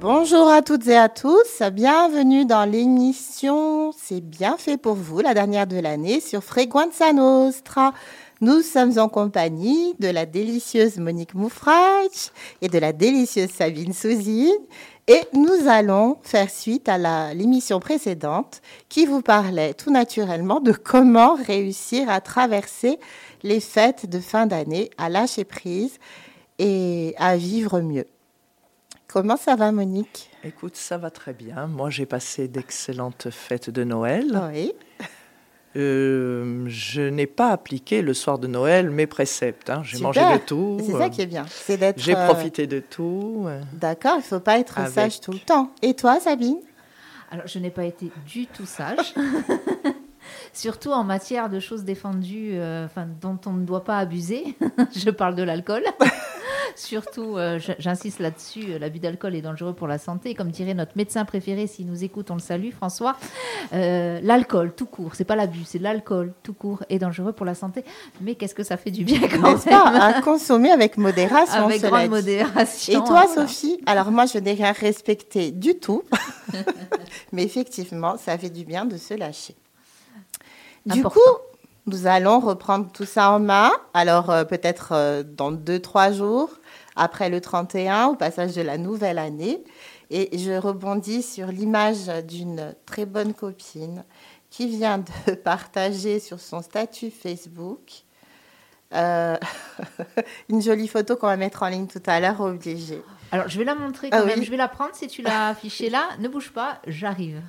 Bonjour à toutes et à tous, bienvenue dans l'émission C'est bien fait pour vous, la dernière de l'année sur Frequenza Nostra. Nous sommes en compagnie de la délicieuse Monique Moufrach et de la délicieuse Sabine Souzine. Et nous allons faire suite à l'émission précédente qui vous parlait tout naturellement de comment réussir à traverser les fêtes de fin d'année, à lâcher prise et à vivre mieux. Comment ça va, Monique? Écoute, ça va très bien. Moi, j'ai passé d'excellentes fêtes de Noël. Oui. Euh, je n'ai pas appliqué le soir de Noël mes préceptes. Hein. J'ai mangé de tout. C'est ça qui est bien. J'ai euh, profité de tout. D'accord, il ne faut pas être sage tout le temps. Et toi, Sabine? Alors, je n'ai pas été du tout sage. Surtout en matière de choses défendues, euh, dont on ne doit pas abuser. je parle de l'alcool. Surtout, euh, j'insiste là-dessus, euh, l'abus d'alcool est dangereux pour la santé. Comme dirait notre médecin préféré, s'il nous écoute, on le salue, François. Euh, l'alcool, tout court, c'est pas l'abus, c'est l'alcool, tout court, est dangereux pour la santé. Mais qu'est-ce que ça fait du bien quand même pas À consommer avec modération. Avec grande modération. Et toi, Sophie Alors moi, je n'ai rien respecté du tout. Mais effectivement, ça fait du bien de se lâcher. Du coup, nous allons reprendre tout ça en main. Alors peut-être dans deux, trois jours, après le 31, au passage de la nouvelle année. Et je rebondis sur l'image d'une très bonne copine qui vient de partager sur son statut Facebook euh, une jolie photo qu'on va mettre en ligne tout à l'heure, obligé. Alors, je vais la montrer quand ah même. Je vais la prendre si tu l'as affichée là. Ne bouge pas, j'arrive.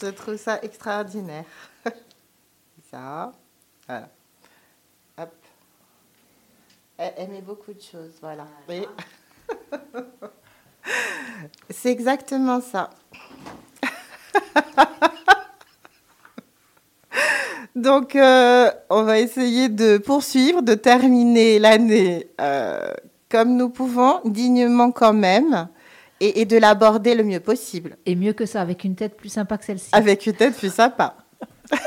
Je trouve ça extraordinaire. ça, voilà. Elle aimait beaucoup de choses, voilà. C'est exactement ça. Donc, euh, on va essayer de poursuivre, de terminer l'année euh, comme nous pouvons, dignement quand même, et, et de l'aborder le mieux possible. Et mieux que ça, avec une tête plus sympa que celle-ci. Avec une tête plus sympa.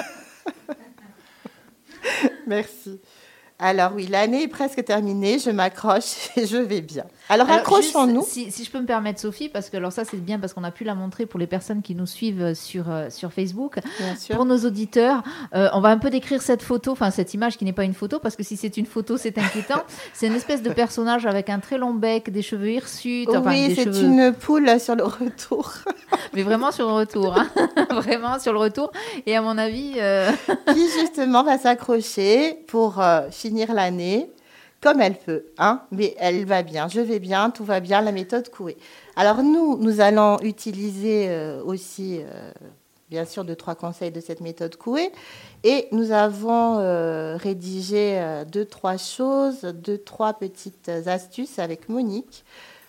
Merci. Alors oui, l'année est presque terminée, je m'accroche et je vais bien. Alors, accrochons-nous. Si, je peux me permettre, Sophie, parce que alors ça c'est bien parce qu'on a pu la montrer pour les personnes qui nous suivent sur, euh, sur Facebook. Pour nos auditeurs, euh, on va un peu décrire cette photo, enfin cette image qui n'est pas une photo, parce que si c'est une photo, c'est inquiétant. c'est une espèce de personnage avec un très long bec, des cheveux hirsutes. oui, c'est une poule sur le retour. Mais vraiment sur le retour, hein. vraiment sur le retour. Et à mon avis... Euh, qui justement va s'accrocher pour finir l'année comme elle peut, hein, mais elle va bien, je vais bien, tout va bien, la méthode Coué. Alors nous, nous allons utiliser euh, aussi, euh, bien sûr, deux, trois conseils de cette méthode Coué, et nous avons euh, rédigé deux, trois choses, deux, trois petites astuces avec Monique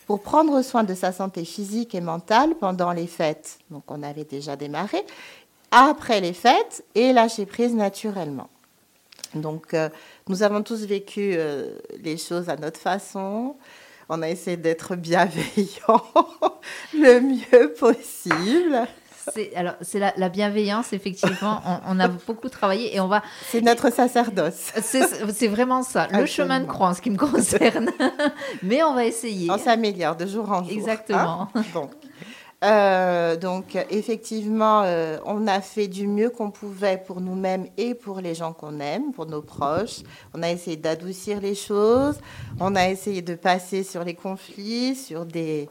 pour prendre soin de sa santé physique et mentale pendant les fêtes. Donc on avait déjà démarré, après les fêtes et lâcher prise naturellement. Donc, nous avons tous vécu euh, les choses à notre façon. On a essayé d'être bienveillants le mieux possible. C'est, alors, c'est la, bienveillance, effectivement. On, a beaucoup travaillé et on va. C'est notre sacerdoce. C'est, vraiment ça, le chemin de croix en ce qui me concerne. Mais on va essayer. On s'améliore de jour en jour. Exactement. Hein. bon. Euh, donc effectivement, euh, on a fait du mieux qu'on pouvait pour nous-mêmes et pour les gens qu'on aime, pour nos proches. On a essayé d'adoucir les choses, on a essayé de passer sur les conflits, sur des,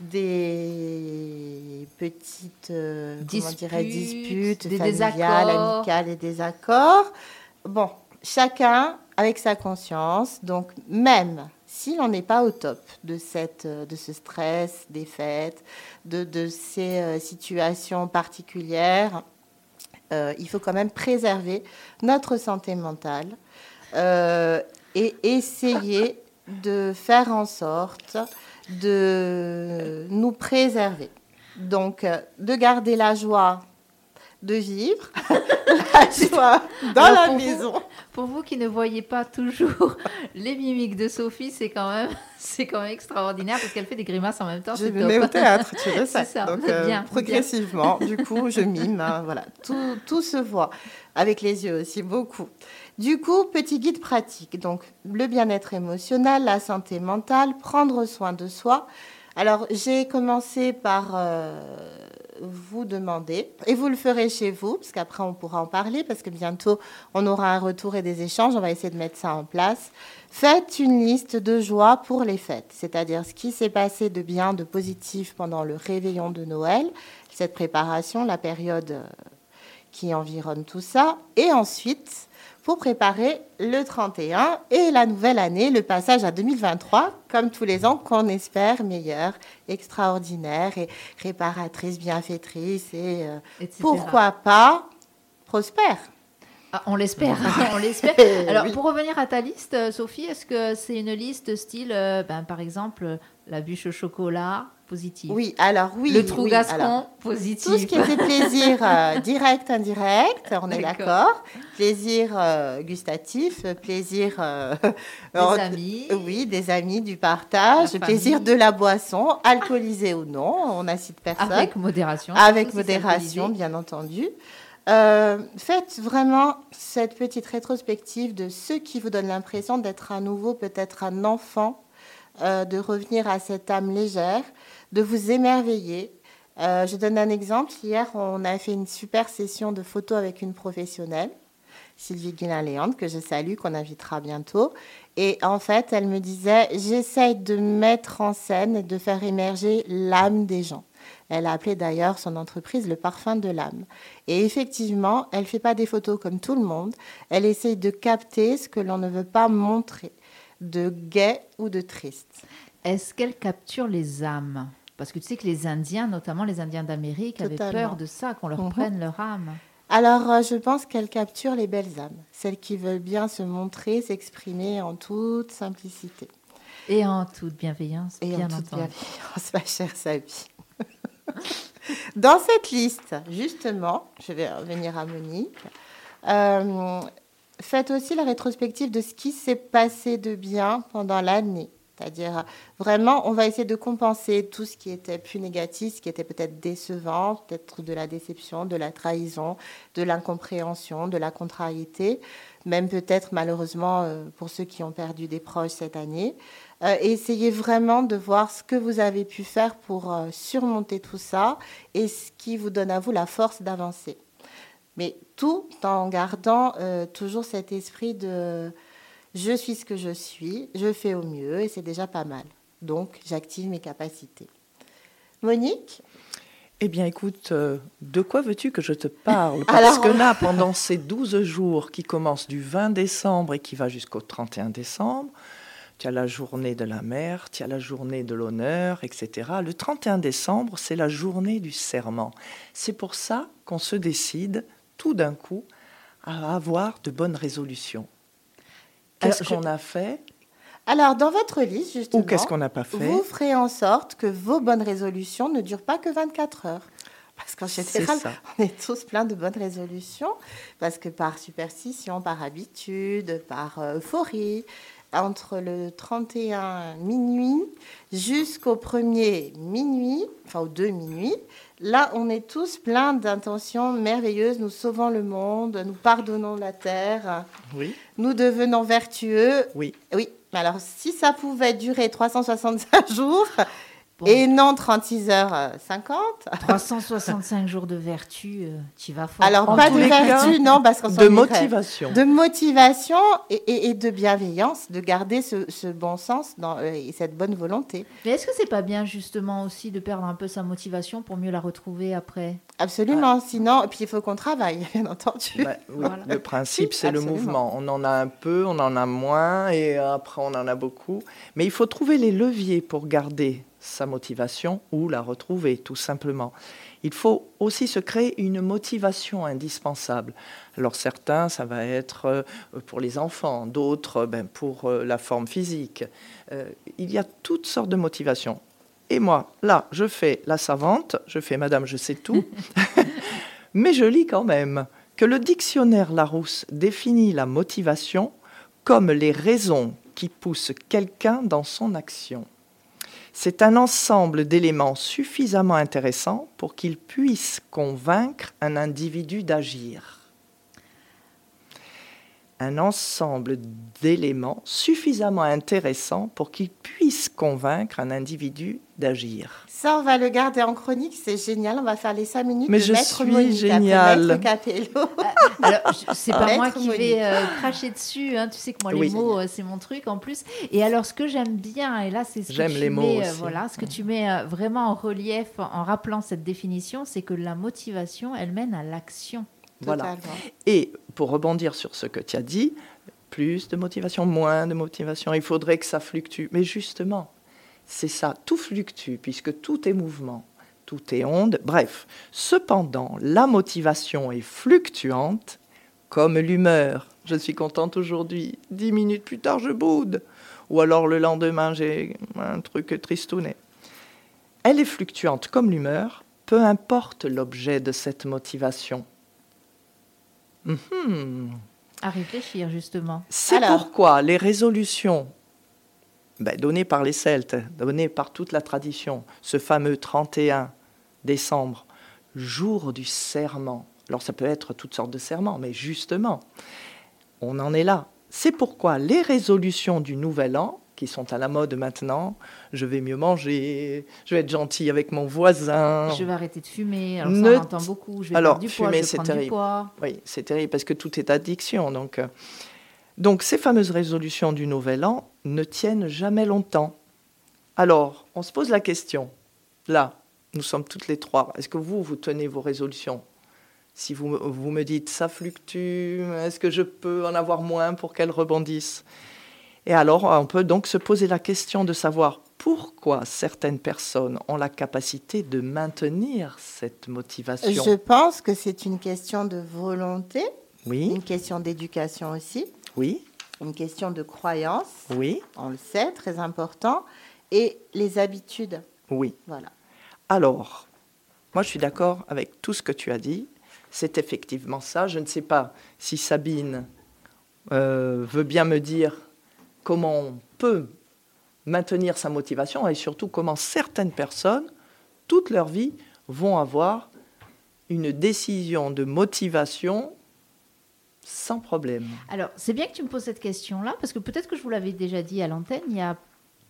des petites euh, disputes, disputes des familiales, amicales et des accords. Bon, chacun avec sa conscience. Donc même si l'on n'est pas au top de, cette, de ce stress des fêtes, de, ces euh, situations particulières, euh, il faut quand même préserver notre santé mentale euh, et essayer de faire en sorte de nous préserver. Donc, de garder la joie de vivre, la joie dans la maison. pour vous qui ne voyez pas toujours les mimiques de Sophie, c'est quand même, c'est quand même extraordinaire parce qu'elle fait des grimaces en même temps. Je me mets au théâtre, tu sais. Ça, Donc, euh, progressivement, du coup, je mime. Hein, voilà, tout, tout se voit avec les yeux aussi beaucoup. Du coup, petit guide pratique. Donc, le bien-être émotionnel, la santé mentale, prendre soin de soi Alors, j'ai commencé par vous demander, et vous le ferez chez vous, parce qu'après on pourra en parler, parce que bientôt on aura un retour et des échanges, on va essayer de mettre ça en place. Faites une liste de joie pour les fêtes, c'est-à-dire ce qui s'est passé de bien, de positif pendant le réveillon de Noël, cette préparation, la période qui environne tout ça, et ensuite pour préparer le 31 et la nouvelle année, le passage à 2023, comme tous les ans, qu'on espère meilleur, extraordinaire et réparatrice, bienfaitrice et euh, pourquoi pas prospère. Ah, on l'espère, on l'espère. Alors, pour revenir à ta liste, euh, Sophie, est-ce que c'est une liste style, euh, ben, par exemple, la bûche au chocolat, oui, alors oui. Le trou gascon, positif. Tout ce qui était plaisir euh, direct, indirect, on est d'accord. Plaisir euh, gustatif, plaisir. Euh, des amis. Oui, des amis, du partage, plaisir de la boisson, alcoolisée ou non, on n'a cite personne. Avec modération. Avec modération, bien entendu. faites vraiment cette petite rétrospective de ce qui vous donne l'impression d'être à nouveau peut-être un enfant, de revenir à cette âme légère, de vous émerveiller. Euh, je donne un exemple. Hier, on a fait une super session de photos avec une professionnelle, Sylvie Guillain-Léandre, que je salue, qu'on invitera bientôt. Et en fait, elle me disait, j'essaye de mettre en scène et de faire émerger l'âme des gens. Elle a appelé d'ailleurs son entreprise le parfum de l'âme. Et effectivement, elle ne fait pas des photos comme tout le monde. Elle essaye de capter ce que l'on ne veut pas montrer, de gai ou de triste. Est-ce qu'elle capture les âmes? Parce que tu sais que les Indiens, notamment les Indiens d'Amérique, avaient peur de ça, qu'on leur mhm. prenne leur âme. Alors, euh, je pense qu'elle capture les belles âmes, celles qui veulent bien se montrer, s'exprimer en toute simplicité. Et en toute bienveillance, Et bien en toute bienveillance, ma chère Sabi. Dans cette liste, justement, je vais revenir à Monique, euh, faites aussi la rétrospective de ce qui s'est passé de bien pendant l'année. C'est-à-dire, vraiment, on va essayer de compenser tout ce qui était plus négatif, ce qui était peut-être décevant, peut-être de la déception, de la trahison, de l'incompréhension, de la contrariété, même peut-être malheureusement euh, pour ceux qui ont perdu des proches cette année. Euh, essayez vraiment de voir ce que vous avez pu faire pour euh, surmonter tout ça et ce qui vous donne à vous la force d'avancer. Mais tout en gardant toujours cet esprit de je suis ce que je suis, je fais au mieux et c'est déjà pas mal. Donc, j'active mes capacités. Monique? Eh bien, écoute, euh, de quoi veux-tu que je te parle? Parce que là, pendant ces 12 jours qui commencent du 20 décembre et qui va jusqu'au 31 décembre, tu as la journée de la mère, tu as la journée de l'honneur, etc. Le 31 décembre, c'est la journée du serment. C'est pour ça qu'on se décide tout d'un coup à avoir de bonnes résolutions. Qu'est-ce qu'on a fait? Alors, dans votre liste, justement, Ou qu'est-ce qu'on n'a pas fait? vous ferez en sorte que vos bonnes résolutions ne durent pas que 24 heures. Parce qu'en général, on est tous plein de bonnes résolutions, parce que par superstition, par habitude, par euh, euphorie, entre le 31 minuit jusqu'au 1er minuit, enfin au 2 minuit, là, on est tous pleins d'intentions merveilleuses. Nous sauvons le monde, nous pardonnons la terre, oui. nous devenons vertueux. Oui. Oui. Alors, si ça pouvait durer 365 jours, et non 36h50. 365 jours de vertu, euh, tu vas fort. Alors, pas de vertu, non, parce qu'on De motivation. De motivation et, de bienveillance, de garder ce, bon sens dans, euh, et cette bonne volonté. Mais est-ce que c'est pas bien, justement, aussi de perdre un peu sa motivation pour mieux la retrouver après? Absolument, sinon, et puis il faut qu'on travaille, bien entendu. Bah, le principe, c'est le mouvement. On en a un peu, on en a moins, et après, on en a beaucoup. Mais il faut trouver les leviers pour garder sa motivation ou la retrouver, tout simplement. Il faut aussi se créer une motivation indispensable. Alors certains, ça va être euh, pour les enfants, d'autres ben, pour euh, la forme physique. Euh, il y a toutes sortes de motivations. Et moi, là, je fais la savante, je fais Madame, je sais tout, mais je lis quand même que le dictionnaire Larousse définit la motivation comme les raisons qui poussent quelqu'un dans son action. C'est un ensemble d'éléments suffisamment intéressants pour qu'il puisse convaincre un individu d'agir. Un ensemble d'éléments suffisamment intéressants pour qu'ils puissent convaincre un individu d'agir. Ça, on va le garder en chronique, c'est génial. On va faire les cinq minutes Mais de je Maître suis Monica, génial. Maître Capello. Alors, je- c'est pas Maître moi qui Monique. vais euh, cracher dessus. hein. Tu sais que moi, les Oui. mots, euh, c'est mon truc en plus. Et alors, ce que j'aime bien, et là, c'est ce que J'aime tu les mots mets, euh, voilà, ce que tu mets euh, vraiment en relief en, en rappelant cette définition, c'est que la motivation, elle mène à l'action. Voilà. Et pour rebondir sur ce que tu as dit, plus de motivation, moins de motivation, il faudrait que ça fluctue. Mais justement, c'est ça, tout fluctue, puisque tout est mouvement, tout est onde. Bref, cependant, la motivation est fluctuante comme l'humeur. Je suis contente aujourd'hui, dix minutes plus tard, je boude. Ou alors le lendemain, j'ai un truc tristounet. Elle est fluctuante comme l'humeur, peu importe l'objet de cette motivation. Mhm. À réfléchir, justement. C'est pourquoi les résolutions ben, données par les Celtes, données par toute la tradition, ce fameux 31 décembre, jour du serment. Alors ça peut être toutes sortes de serments, mais justement, on en est là. C'est pourquoi les résolutions du Nouvel An, qui sont à la mode maintenant, je vais mieux manger, je vais être gentil avec mon voisin. Je vais arrêter de fumer. Alors, Ne ça, on entend beaucoup. Je vais Alors, du poids, fumer, c'est du terrible. poids. Oui, c'est terrible parce que tout est addiction. Donc, euh, donc ces fameuses résolutions du Nouvel An ne tiennent jamais longtemps. Alors, on se pose la question. Là, nous sommes toutes les trois. Est-ce que vous, vous tenez vos résolutions? Si vous, vous me dites ça fluctue, est-ce que je peux en avoir moins pour qu'elles rebondissent? Et alors, on peut donc se poser la question de savoir pourquoi certaines personnes ont la capacité de maintenir cette motivation. Je pense que c'est une question de volonté, Oui, une question d'éducation aussi, oui, une question de croyance, oui, on le sait, très important, et les habitudes. oui. Voilà. Alors, moi je suis d'accord avec tout ce que tu as dit. C'est effectivement ça. Je ne sais pas si Sabine euh, veut bien me dire comment on peut maintenir sa motivation et surtout comment certaines personnes, toute leur vie, vont avoir une décision de motivation sans problème. Alors, c'est bien que tu me poses cette question-là, parce que peut-être que je vous l'avais déjà dit à l'antenne, il y a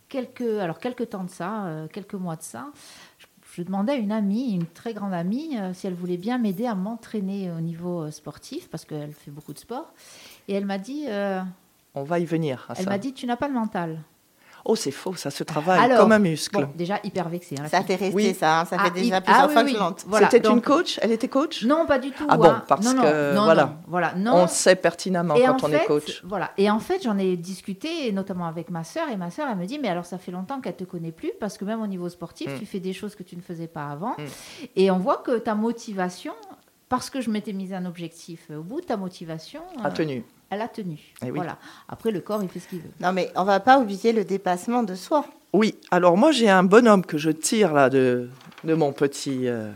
quelques, alors quelques temps de ça, euh, quelques mois de ça, je, demandais à une amie, une très grande amie, euh, si elle voulait bien m'aider à m'entraîner au niveau euh, sportif, parce qu'elle fait beaucoup de sport. Et elle m'a dit, On va y venir à elle ça. m'a dit, tu n'as pas de mental. Oh, c'est faux, ça se travaille Alors, comme un muscle. Bon, déjà hyper vexée. hein, la Ça fille. fait rester Oui. ça, hein, ça Ah, fait déjà il- plusieurs ah oui, fois oui. que l'entends. Voilà, C'était une coach Elle était coach Non, pas du tout. Ah bon, hein. parce non, non, que, non, voilà. non, voilà, non. On sait pertinemment Et quand on fait, est coach. Voilà. Et en fait, j'en ai discuté, et notamment avec ma sœur. Et ma sœur, elle me dit, mais alors ça fait longtemps qu'elle te connaît plus, parce que même au niveau sportif, Mm. tu fais des choses que tu ne faisais pas avant. Mm. Et on voit que ta motivation, parce que je m'étais mise un objectif au bout, ta motivation, A euh, tenu. Elle a tenu. Eh oui. Voilà. Après, le corps, il fait ce qu'il veut. Non, mais on va pas oublier le dépassement de soi. Oui, alors moi j'ai un bonhomme que je tire là de, de mon petit euh,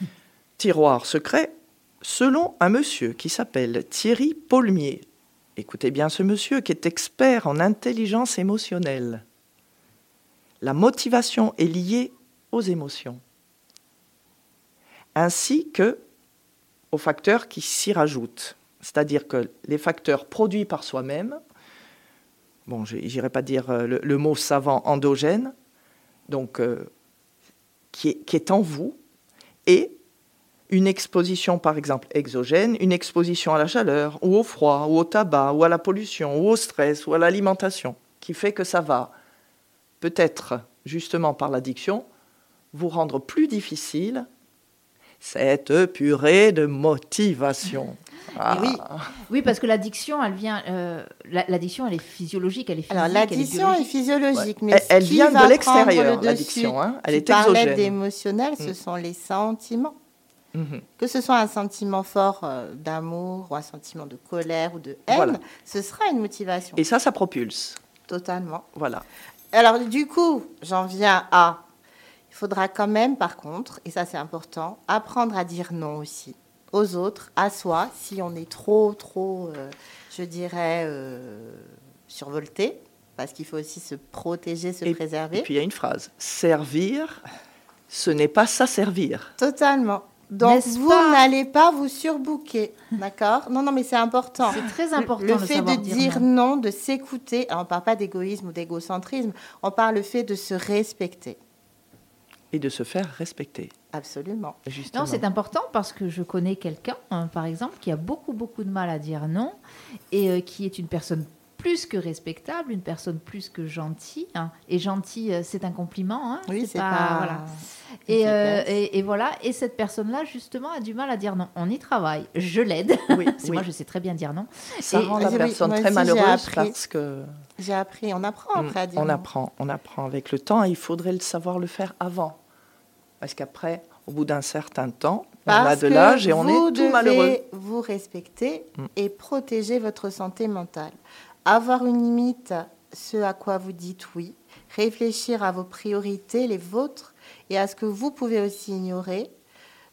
tiroir secret, selon un monsieur qui s'appelle Thierry Paulmier. Écoutez bien ce monsieur qui est expert en intelligence émotionnelle. La motivation est liée aux émotions, ainsi que aux facteurs qui s'y rajoutent. C'est-à-dire que les facteurs produits par soi-même, bon, je n'irai pas dire euh, le, mot savant endogène, donc euh, qui est en vous, et une exposition, par exemple, exogène, une exposition à la chaleur, ou au froid, ou au tabac, ou à la pollution, ou au stress, ou à l'alimentation, qui fait que ça va, peut-être justement par l'addiction, vous rendre plus difficile cette purée de motivation. Ah. oui. Oui, parce que l'addiction, elle vient. euh, la- l'addiction, elle est physiologique, elle est physique. Alors, elle est physiologique, mais Elle, ce elle qui vient va de l'extérieur, le l'addiction. hein. Elle tu est exogène. d'émotionnel, ce Mm. sont les sentiments. Mhm. Que ce soit un sentiment fort euh, d'amour ou un sentiment de colère ou de haine, Voilà. ce sera une motivation. Et ça, ça propulse. Totalement. Voilà. Alors, du coup, j'en viens à. Il faudra quand même, par contre, et ça c'est important, apprendre à dire non aussi aux autres, à soi, si on est trop, trop, euh, je dirais, euh, survolté, parce qu'il faut aussi se protéger, se Et préserver. Et puis il y a une phrase servir, ce n'est pas s'asservir. Totalement. Donc vous n'allez pas vous surbooker, d'accord? Non, non, mais c'est important. C'est très important. Le, fait de dire non, de s'écouter. On ne parle pas d'égoïsme ou d'égocentrisme. On parle le fait de se respecter. Et de se faire respecter. Absolument. Justement. Non, c'est important parce que je connais quelqu'un, hein, par exemple, qui a beaucoup, beaucoup de mal à dire non et euh, qui est une personne plus que respectable, une personne plus que gentille. Hein. Et gentil, euh, c'est un compliment. Hein. Oui, c'est pas. Voilà. Euh, et, et, voilà. Et cette personne-là, justement, a du mal à dire non. On y travaille. Je l'aide. Oui, que moi, je sais très bien dire non. Ça rend la personne très malheureuse parce que. J'ai appris. On apprend après à dire On apprend. On apprend avec le temps. il faudrait le savoir le faire avant. Parce qu'après, au bout d'un certain temps, on a de l'âge et on est tout malheureux. Vous respecter mm. et protéger votre santé mentale avoir une limite, ce à quoi vous dites oui, réfléchir à vos priorités, les vôtres, et à ce que vous pouvez aussi ignorer.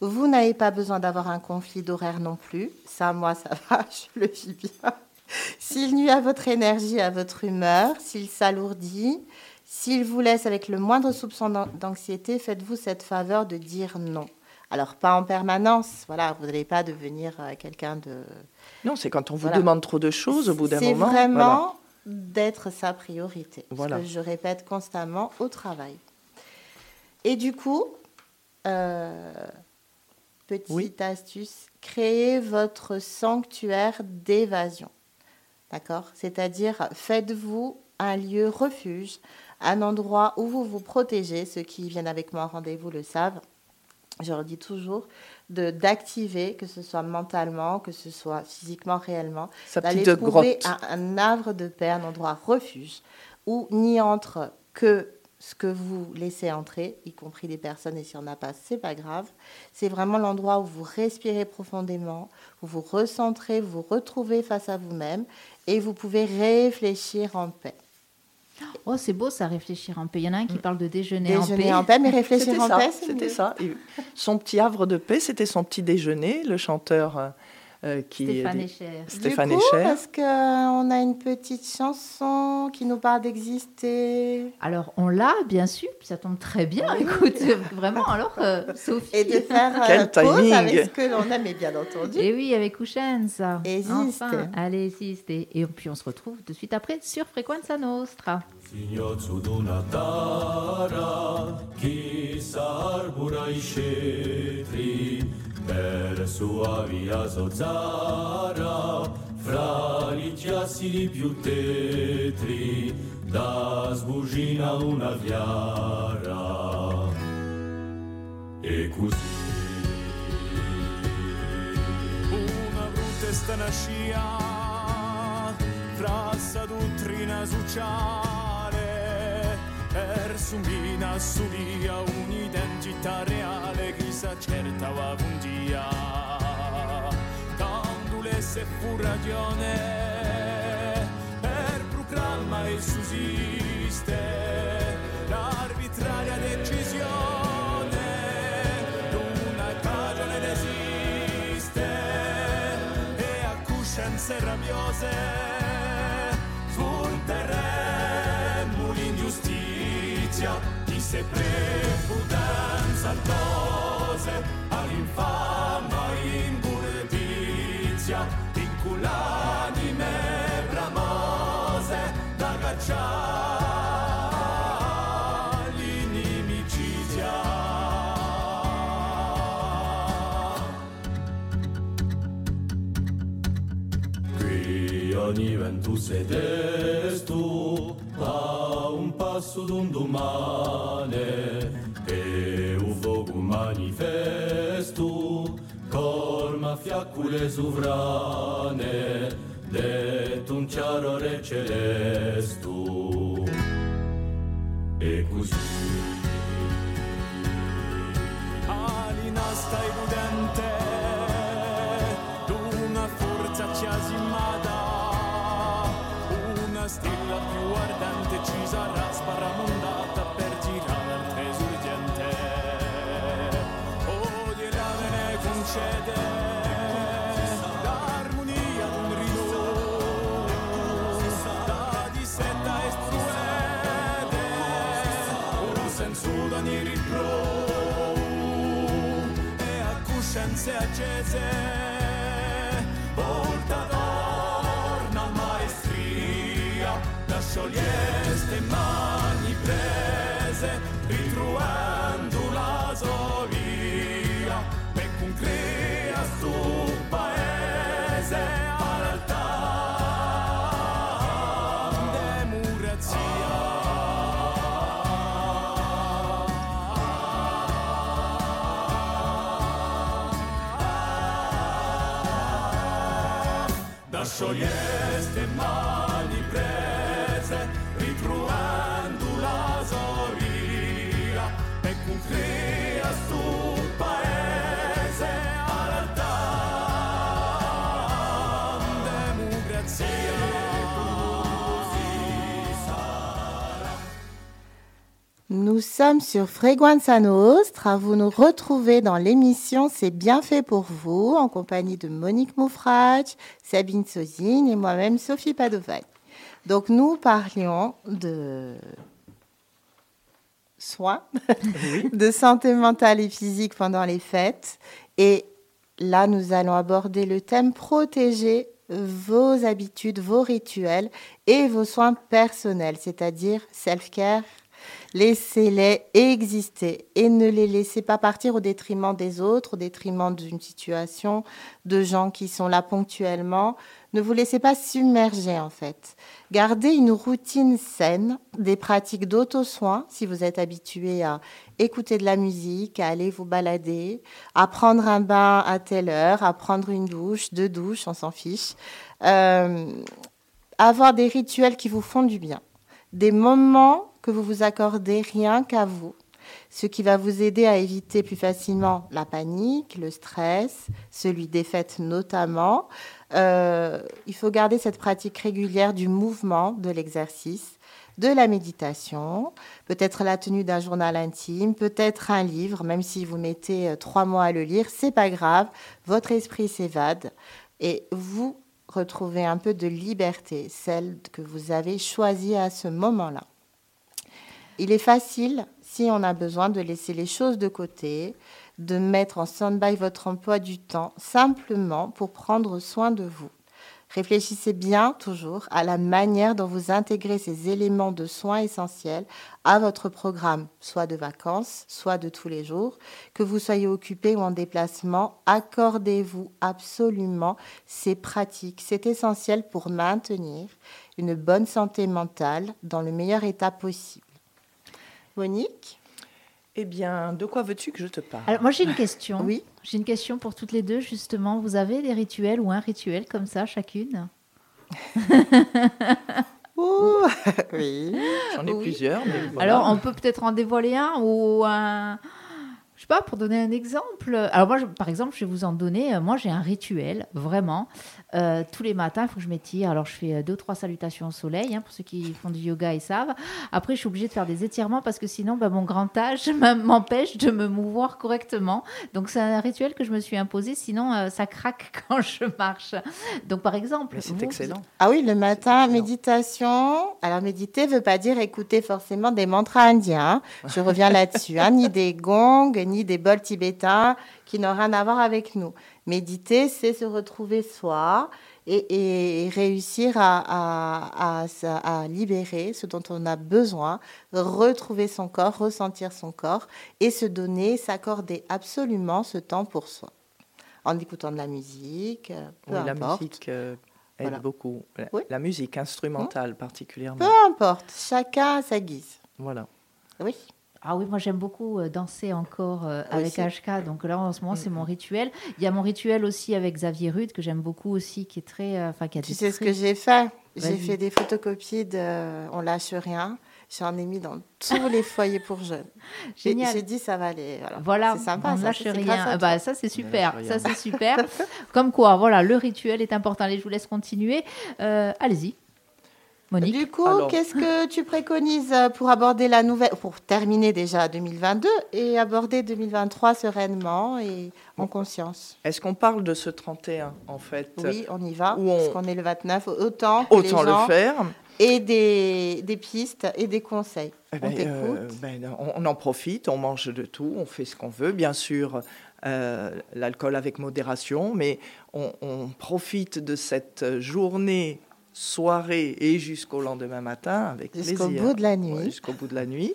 Vous n'avez pas besoin d'avoir un conflit d'horaire non plus. Ça, moi, ça va, je le vis bien. S'il nuit à votre énergie, à votre humeur, s'il s'alourdit, s'il vous laisse avec le moindre soupçon d'anxiété, faites-vous cette faveur de dire non. Alors, pas en permanence, voilà, vous n'allez pas devenir euh, quelqu'un de non, c'est quand on vous demande trop de choses au bout d'un moment. C'est vraiment d'être sa priorité. Voilà. Ce que je répète constamment au travail. Et du coup, euh, petite astuce, créez votre sanctuaire d'évasion. D'accord? C'est-à-dire, faites-vous un lieu refuge, un endroit où vous vous protégez. Ceux qui viennent avec moi en rendez-vous le savent. Je leur dis toujours, d'activer, que ce soit mentalement, que ce soit physiquement, réellement, d'aller trouver un, un, havre de paix, un endroit refuge, où n'y entre que ce que vous laissez entrer, y compris des personnes, et si on n'a pas, c'est pas grave. C'est vraiment l'endroit où vous respirez profondément, où vous recentrez, vous vous retrouvez face à vous-même, et vous pouvez réfléchir en paix. Oh, c'est beau ça, réfléchir en paix. Il y en a un qui mm. parle de déjeuner, en paix. en paix, mais réfléchir en paix, C'était ça. Son petit havre de paix, c'était son petit déjeuner. Le chanteur euh, euh, qui Stéphane Echer. Stéphane du coup, Est-ce qu'on a une petite chanson qui nous parle d'exister Alors, on l'a, bien sûr, ça tombe très bien. Écoute, vraiment, alors, euh, Sophie. Et de faire Quel pause avec ce que l'on aime, bien entendu. Et oui, avec ça. Existe. Enfin, allez, existe. Et, puis, on se retrouve de suite après sur Frequenza Nostra. Per suaviază țara, fralicia Silipiu Tetri, da sbugina una viara. E così. Una brutta stanascia, fra dottrina suciata, per sumbina sudia un'identità reale che s'accertava un dia Candule se fu ragione per proclama e susiste l'arbitraria decisione. D'una cagione desiste e a coscienze Poliția Ni se prefuda în saldoze Al di ingurdiția bramose da cacciare l'inimicizia qui ogni ventus ed passo d'un domani e un fuoco manifesto colma fiaccule sovrane detto un chiaro re celesto e così alina stai prudente d'una luce accese, porta d'orna maestria, da soli Nous sommes sur Freguanza Nostra. Vous nous retrouvez dans l'émission C'est bien fait pour vous, en compagnie de Monique Moufrach, Sabine Sozine et moi-même Sophie Padovani. Donc nous parlions de soins, de santé mentale et physique pendant les fêtes. Et là, nous allons aborder le thème protéger vos habitudes, vos rituels et vos soins personnels, c'est-à-dire self-care Laissez-les exister et ne les laissez pas partir au détriment des autres, au détriment d'une situation, de gens qui sont là ponctuellement. Ne vous laissez pas submerger en fait. Gardez une routine saine, des pratiques d'auto-soin si vous êtes habitué à écouter de la musique, à aller vous balader, à prendre un bain à telle heure, à prendre une douche, deux douches, on s'en fiche. Euh, avoir des rituels qui vous font du bien. Des moments que vous vous accordez rien qu'à vous, ce qui va vous aider à éviter plus facilement la panique, le stress, celui des fêtes notamment. Euh, il faut garder cette pratique régulière du mouvement, de l'exercice, de la méditation, peut-être la tenue d'un journal intime, peut-être un livre, même si vous mettez euh, trois mois à le lire, c'est pas grave, votre esprit s'évade et vous retrouvez un peu de liberté, celle que vous avez choisie à ce moment-là. Il est facile, si on a besoin, de laisser les choses de côté, de mettre en stand-by votre emploi du temps, simplement pour prendre soin de vous. Réfléchissez bien toujours à la manière dont vous intégrez ces éléments de soins essentiels à votre programme, soit de vacances, soit de tous les jours. Que vous soyez occupé ou en déplacement, accordez-vous absolument ces pratiques. C'est essentiel pour maintenir une bonne santé mentale dans le meilleur état possible. Monique Eh bien, de quoi veux-tu que je te parle? Alors, moi, j'ai une question. Oui. J'ai une question pour toutes les deux, justement. Vous avez des rituels ou un rituel comme ça, chacune? Ouh, oui. J'en ai Oui. plusieurs. mais voilà. Alors, on peut peut-être en dévoiler un ou un. Je sais pas, pour donner un exemple. Alors, moi, je- par exemple, je vais vous en donner. Euh, Moi, j'ai un rituel, vraiment. Euh, tous les matins, il faut que je m'étire. Alors, je fais euh, deux, trois salutations au soleil. hein, pour ceux qui font du yoga, ils savent. Après, je suis obligée de faire des étirements parce que sinon, bah, mon grand âge m'empêche de me mouvoir correctement. Donc, c'est un rituel que je me suis imposé. Sinon, euh, ça craque quand je marche. Donc, par exemple. C'est vous, excellent. Ah oui, le matin, méditation. Alors, méditer veut pas dire écouter forcément des mantras indiens. hein. Je reviens là-dessus. hein. Ni des gongs, ni des bols tibétains qui n'ont rien à voir avec nous. Méditer, c'est se retrouver soi et, et réussir à, à- à s- à libérer ce dont on a besoin, retrouver son corps, ressentir son corps et se donner, s'accorder absolument ce temps pour soi. En écoutant de la musique, euh, peu Oui, la importe. musique euh, aide Voilà. beaucoup. La, Oui. la musique instrumentale particulièrement. Peu importe, chacun à sa guise. Voilà. Oui. Ah oui, moi j'aime beaucoup euh, danser encore euh, Moi avec. HK. Donc là en ce moment c'est mon rituel. Il y a mon rituel aussi avec Xavier Rude que j'aime beaucoup aussi, qui est très, euh, enfin qui a Tu sais ce que j'ai fait? J'ai fait des photocopies de On lâche rien. J'en ai mis dans tous les foyers pour jeunes. J'ai Génial. j'ai dit ça va aller. Voilà, Voilà, c'est sympa. on ne ça, lâche ça, rien. Ah bah, ça c'est super, lâche ça rien. c'est super. Comme quoi, voilà, le rituel est important. Allez, je vous laisse continuer. Euh, Allez-y, Monique. Du coup, Alors. qu'est-ce que tu préconises pour aborder la nouvelle, pour terminer déjà 2022 et aborder 2023 sereinement et en conscience? Est-ce qu'on parle de ce 31 en fait? Oui, on y va, Où on- parce qu'on est le 29. Autant que les Autant gens le faire. et des, des, pistes et des conseils. Eh ben, euh, ben, on, en profite, on mange de tout, on fait ce qu'on veut, bien sûr. Euh, l'alcool avec modération, mais on, on, profite de cette journée, soirée et jusqu'au lendemain matin avec. Jusqu'au bout de la nuit. jusqu'au bout de la nuit.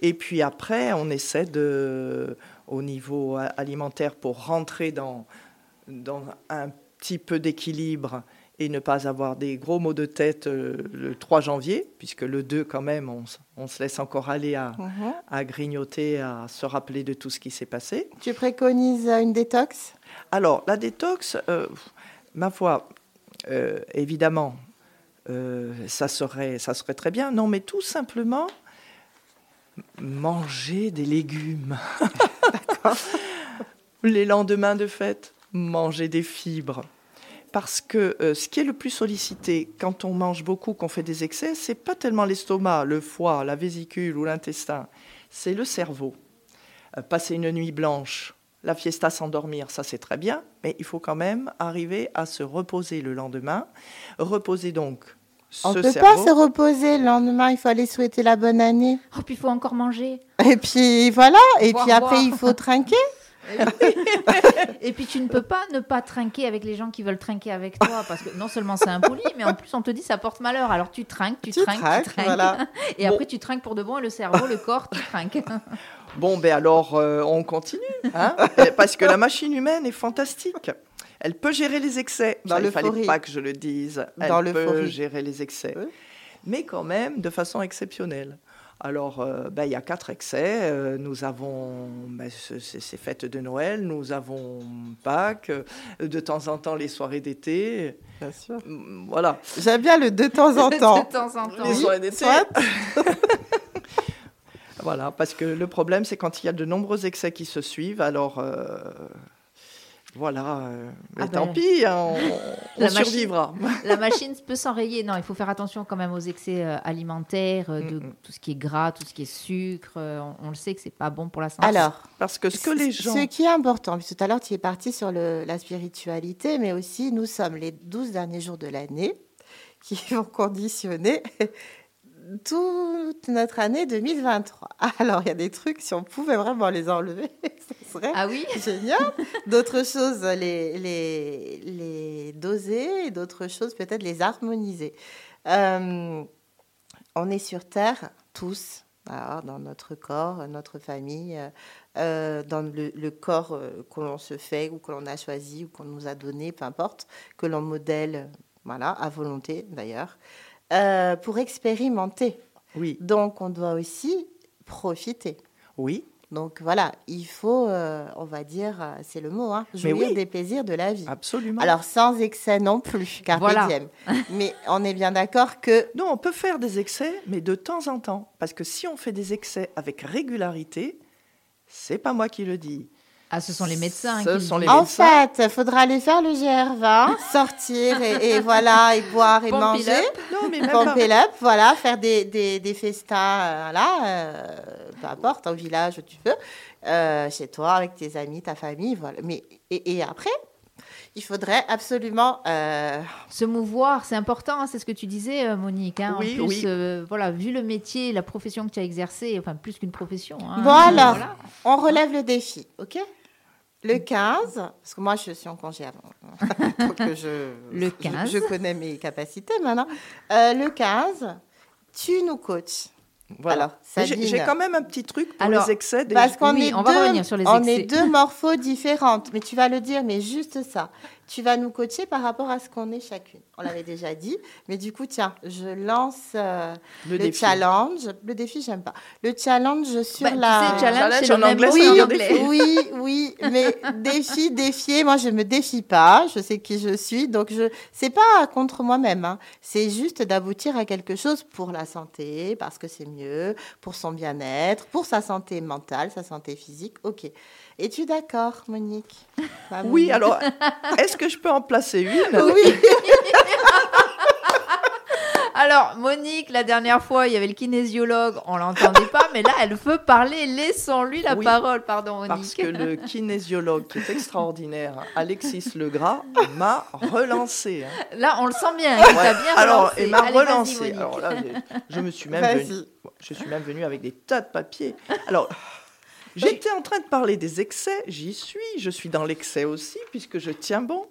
Et puis après, on essaie de, au niveau alimentaire, pour rentrer dans, dans un petit peu d'équilibre et ne pas avoir des gros maux de tête euh, le 3 janvier, puisque le 2, quand même, on, se laisse encore aller à, mhm. à, grignoter, à se rappeler de tout ce qui s'est passé. Tu préconises une détox? Alors, la détox, euh, ma foi, euh, évidemment, ça, serait, ça serait très bien. Non, mais tout simplement, manger des légumes. Les lendemains de fête, manger des fibres parce que euh, ce qui est le plus sollicité quand on mange beaucoup, qu'on fait des excès, c'est pas tellement l'estomac, le foie, la vésicule ou l'intestin, c'est le cerveau. Euh, passer une nuit blanche, la fiesta, s'endormir, ça c'est très bien, mais il faut quand même arriver à se reposer le lendemain. Reposer donc on ne peut pas se reposer le lendemain, il faut aller souhaiter la bonne année. Oh, puis il faut encore manger. Et puis voilà, et puis après il faut trinquer. Et puis tu ne peux pas ne pas trinquer avec les gens qui veulent trinquer avec toi parce que non seulement c'est impoli, mais en plus on te dit ça porte malheur. Alors tu trinques, tu, trinques, tu trinques. Et après tu trinques pour de bon et le cerveau, le corps, tu trinques. Bon, ben alors euh, on continue, hein parce que la machine humaine est fantastique. Elle peut gérer les excès. Dans il ne fallait pas que je le dise. Elle Dans peut gérer les excès. Mais quand même de façon exceptionnelle. Alors, euh, ben, il y a quatre excès. Euh, nous avons ben, ces fêtes de Noël, nous avons Pâques, euh, de temps en temps les soirées d'été. Bien sûr. Voilà. J'aime bien le de temps en temps. de temps en temps. Les soirées d'été. voilà, parce que le problème, c'est quand il y a de nombreux excès qui se suivent, alors voilà, euh, mais ah tant ben, pis, hein, on, survivra. la machine peut s'enrayer. Non, il faut faire attention quand même aux excès euh, alimentaires, euh, de tout ce qui est gras, tout ce qui est sucre. On, le sait que c'est pas bon pour la santé. Alors, parce que ce que les gens. Ce qui est important, tout à l'heure tu es parti sur la spiritualité, mais aussi nous sommes les 12 derniers jours de l'année qui vont conditionner toute notre année 2023. Alors, il y a des trucs, si on pouvait vraiment les enlever, ce serait ah oui? génial. D'autres choses, les, les, les doser, et d'autres choses, peut-être les harmoniser. Euh, on est sur Terre, tous, dans notre corps, notre famille, euh, dans le, corps euh, que l'on se fait ou que l'on a choisi ou qu'on nous a donné, peu importe, que l'on modèle, voilà, à volonté d'ailleurs. Euh, pour expérimenter. Oui. Donc, on doit aussi profiter. Oui. Donc voilà, il faut, euh, on va dire, euh, c'est le mot, hein, jouir des plaisirs de la vie. Absolument. Alors sans excès non plus, car voilà. mais on est bien d'accord que... Non, on peut faire des excès, mais de temps en temps. Parce que si on fait des excès avec régularité, c'est pas moi qui le dis, ah, ce sont les médecins. Ce sont les en fait, il faudra aller faire le GR20, sortir et, voilà, et boire et manger. Non, mais up, voilà, faire des, des, des festins, euh, voilà, euh, peu importe, au village où tu veux, euh, chez toi, avec tes amis, ta famille, voilà. Mais, et, et après, il faudrait absolument se mouvoir. C'est important, hein, c'est ce que tu disais, Monique. Hein. oui, en plus, oui. voilà, vu le métier, la profession que tu as exercée, enfin plus qu'une profession. Hein, voilà. voilà. on relève le défi, ok? Le 15, parce que moi je suis en congé avant, donc je, le 15. Je, connais mes capacités maintenant. Euh, le 15, tu nous coaches. Voilà. J'ai quand même un petit truc pour les excès. Des... Parce qu'on est, on deux, sur les on est deux morphos différentes, mais tu vas le dire, mais juste ça. Tu vas nous coacher par rapport à ce qu'on est chacune. On l'avait déjà dit, mais du coup, tiens, je lance euh, le, challenge. Le défi, j'aime pas. Le challenge sur bah, la. Tu sais, challenge, en anglais, oui, anglais. oui, oui, mais défi, défier. Moi, je me défie pas. Je sais qui je suis, donc je. C'est pas contre moi-même. Hein. C'est juste d'aboutir à quelque chose pour la santé, parce que c'est mieux, pour son bien-être, pour sa santé mentale, sa santé physique. Ok. Es-tu d'accord, Monique? Oui, alors, est-ce que je peux en placer une? Oui. Alors, Monique, la dernière fois, il y avait le kinésiologue, on l'entendait pas, mais là, elle veut parler. Laissons-lui la parole, pardon, Monique. Parce que le kinésiologue qui est extraordinaire, Alexis Legras, m'a relancé. Hein. Là, on le sent bien, il t'a bien Alors, il m'a relancé. Alors là, je me suis même venu, je suis même venue avec des tas de papiers. Alors. J'étais en train de parler des excès, j'y suis, je suis dans l'excès aussi, puisque je tiens bon.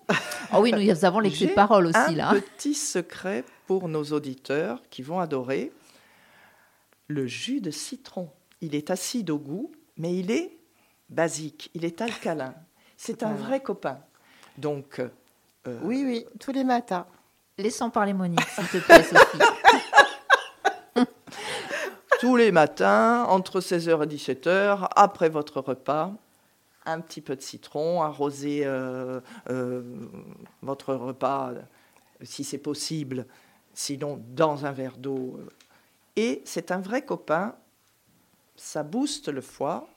Oh oui, nous avons l'excès de parole aussi, là. Un petit secret pour nos auditeurs qui vont adorer le jus de citron. Il est acide au goût, mais il est basique, il est alcalin. C'est un vrai copain. Donc. Euh, oui, oui, tous les matins. Laissons parler Monique, s'il te plaît, Sophie. Tous les matins, entre 16h et 17h, après votre repas, un petit peu de citron, arroser euh, euh, votre repas, si c'est possible, sinon dans un verre d'eau. Et c'est un vrai copain, ça booste le foie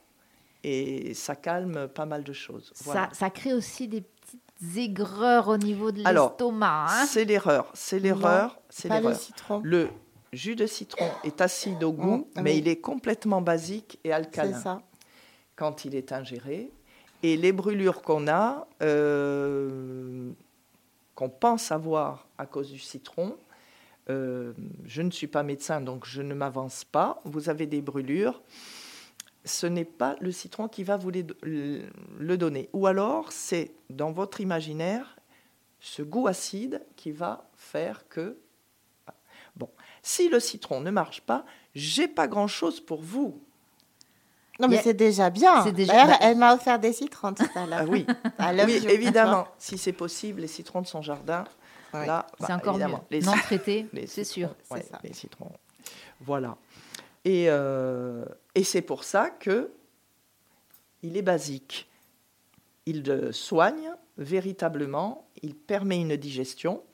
et ça calme pas mal de choses. Ça, ça, crée aussi des petites aigreurs au niveau de l'estomac. Hein c'est l'erreur, c'est l'erreur, c'est l'erreur. Le jus de citron est acide au goût, mm, mais il est complètement basique et alcalin ça. quand il est ingéré. Et les brûlures qu'on a, euh, qu'on pense avoir à cause du citron, euh, je ne suis pas médecin, donc je ne m'avance pas. Vous avez des brûlures. Ce n'est pas le citron qui va vous le donner. Ou alors, c'est dans votre imaginaire ce goût acide qui va faire que si le citron ne marche pas, j'ai pas grand-chose pour vous. Non, mais c'est déjà bien. Déjà... Elle m'a offert des citrons tout à l'heure. Ah oui, oui évidemment. Si c'est possible, les citrons de son jardin, là, c'est bah, encore mieux. Les non traités, c'est sûr. les citrons. Voilà. Et, euh, et c'est pour ça que il est basique. Il soigne véritablement, il permet une digestion.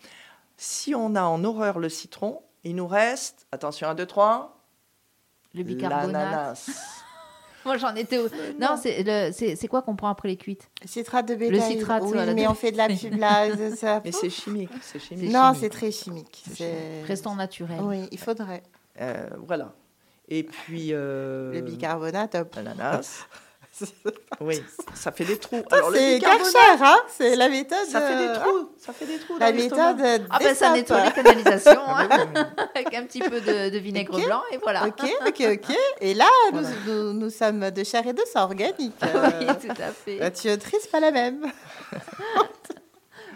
Si on a en horreur le citron, il nous reste, attention, 1, 2, 3. Le bicarbonate. Moi, j'en étais. Au... Non, c'est quoi qu'on prend après les cuites? Citrate de bétail. Le citrate, oui, mais on fait de la pub là. Mais c'est chimique, chimique. Non, c'est très chimique. Restons naturel. Oui, il faudrait. Euh, voilà. Et puis. Euh... Le bicarbonate. Ananas. oui, ça fait des trous. C'est Karcher, hein C'est la méthode. Ça fait des euh, trous. Ça fait des trous. La méthode. Ah ben ça nettoie les canalisations hein. avec un petit peu de, vinaigre blanc et voilà. Ok, ok, ok. Et là, nous, nous, sommes de chair et de sang organique. oui, tout à fait. La tuyauterie, pas la même.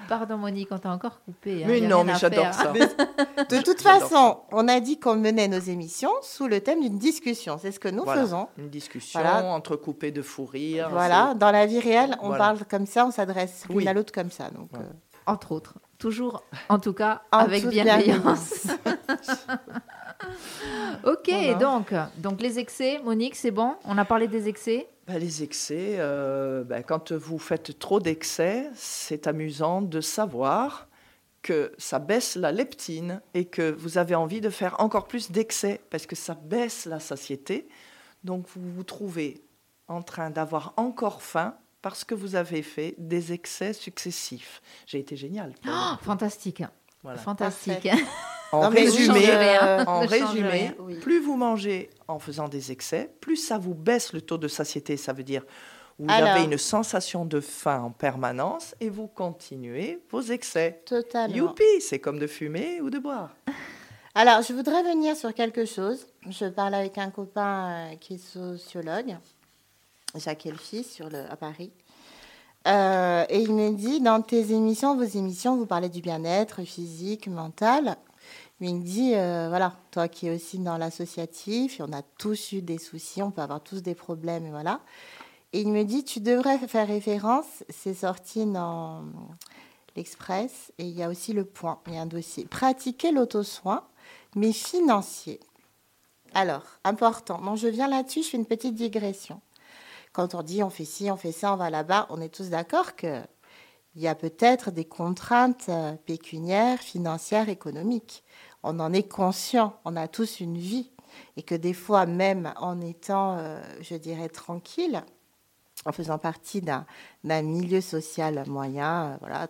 Pardon Monique, on t'a encore coupé. Hein, mais non, mais j'adore ça. de toute façon, on a dit qu'on menait nos émissions sous le thème d'une discussion. C'est ce que nous faisons. Une discussion entre entrecoupée de fou rire. Voilà, dans la vie réelle, on parle comme ça, on s'adresse l'une à l'autre comme ça. Donc, euh. Entre autres. Toujours, en tout cas, avec bienveillance. ok, donc, donc les excès, Monique, c'est bon? On a parlé des excès? Bah, les excès, euh, bah, quand vous faites trop d'excès, c'est amusant de savoir que ça baisse la leptine et que vous avez envie de faire encore plus d'excès parce que ça baisse la satiété. Donc vous vous trouvez en train d'avoir encore faim parce que vous avez fait des excès successifs. J'ai été génial. Oh, fantastique. Fantastique. En résumé, en résumé plus vous mangez en faisant des excès, plus ça vous baisse le taux de satiété. Ça veut dire vous avez une sensation de faim en permanence et vous continuez vos excès. Totalement. Youpi, c'est comme de fumer ou de boire. Alors, je voudrais venir sur quelque chose. Je parle avec un copain euh, qui est sociologue, Jacques Elfis, sur le, à Paris. Euh, et il me dit, dans tes émissions, vos émissions, vous parlez du bien-être physique, mental. Il me dit, euh, voilà, toi qui es aussi dans l'associatif, on a tous eu des soucis, on peut avoir tous des problèmes, et voilà. Et il me dit, tu devrais faire référence, c'est sorti dans l'Express, et il y a aussi le point, il y a un dossier. Pratiquer l'auto-soin, mais financier. Alors, important. Non, je viens là-dessus, je fais une petite digression. Quand on dit on fait ci, on fait ça, on va là-bas, on est tous d'accord que il y a peut-être des contraintes euh, pécuniaires, financières, économiques on en est conscient, on a tous une vie, et que des fois, même en étant, euh, je dirais, tranquille, en faisant partie d'un milieu social moyen, euh, voilà,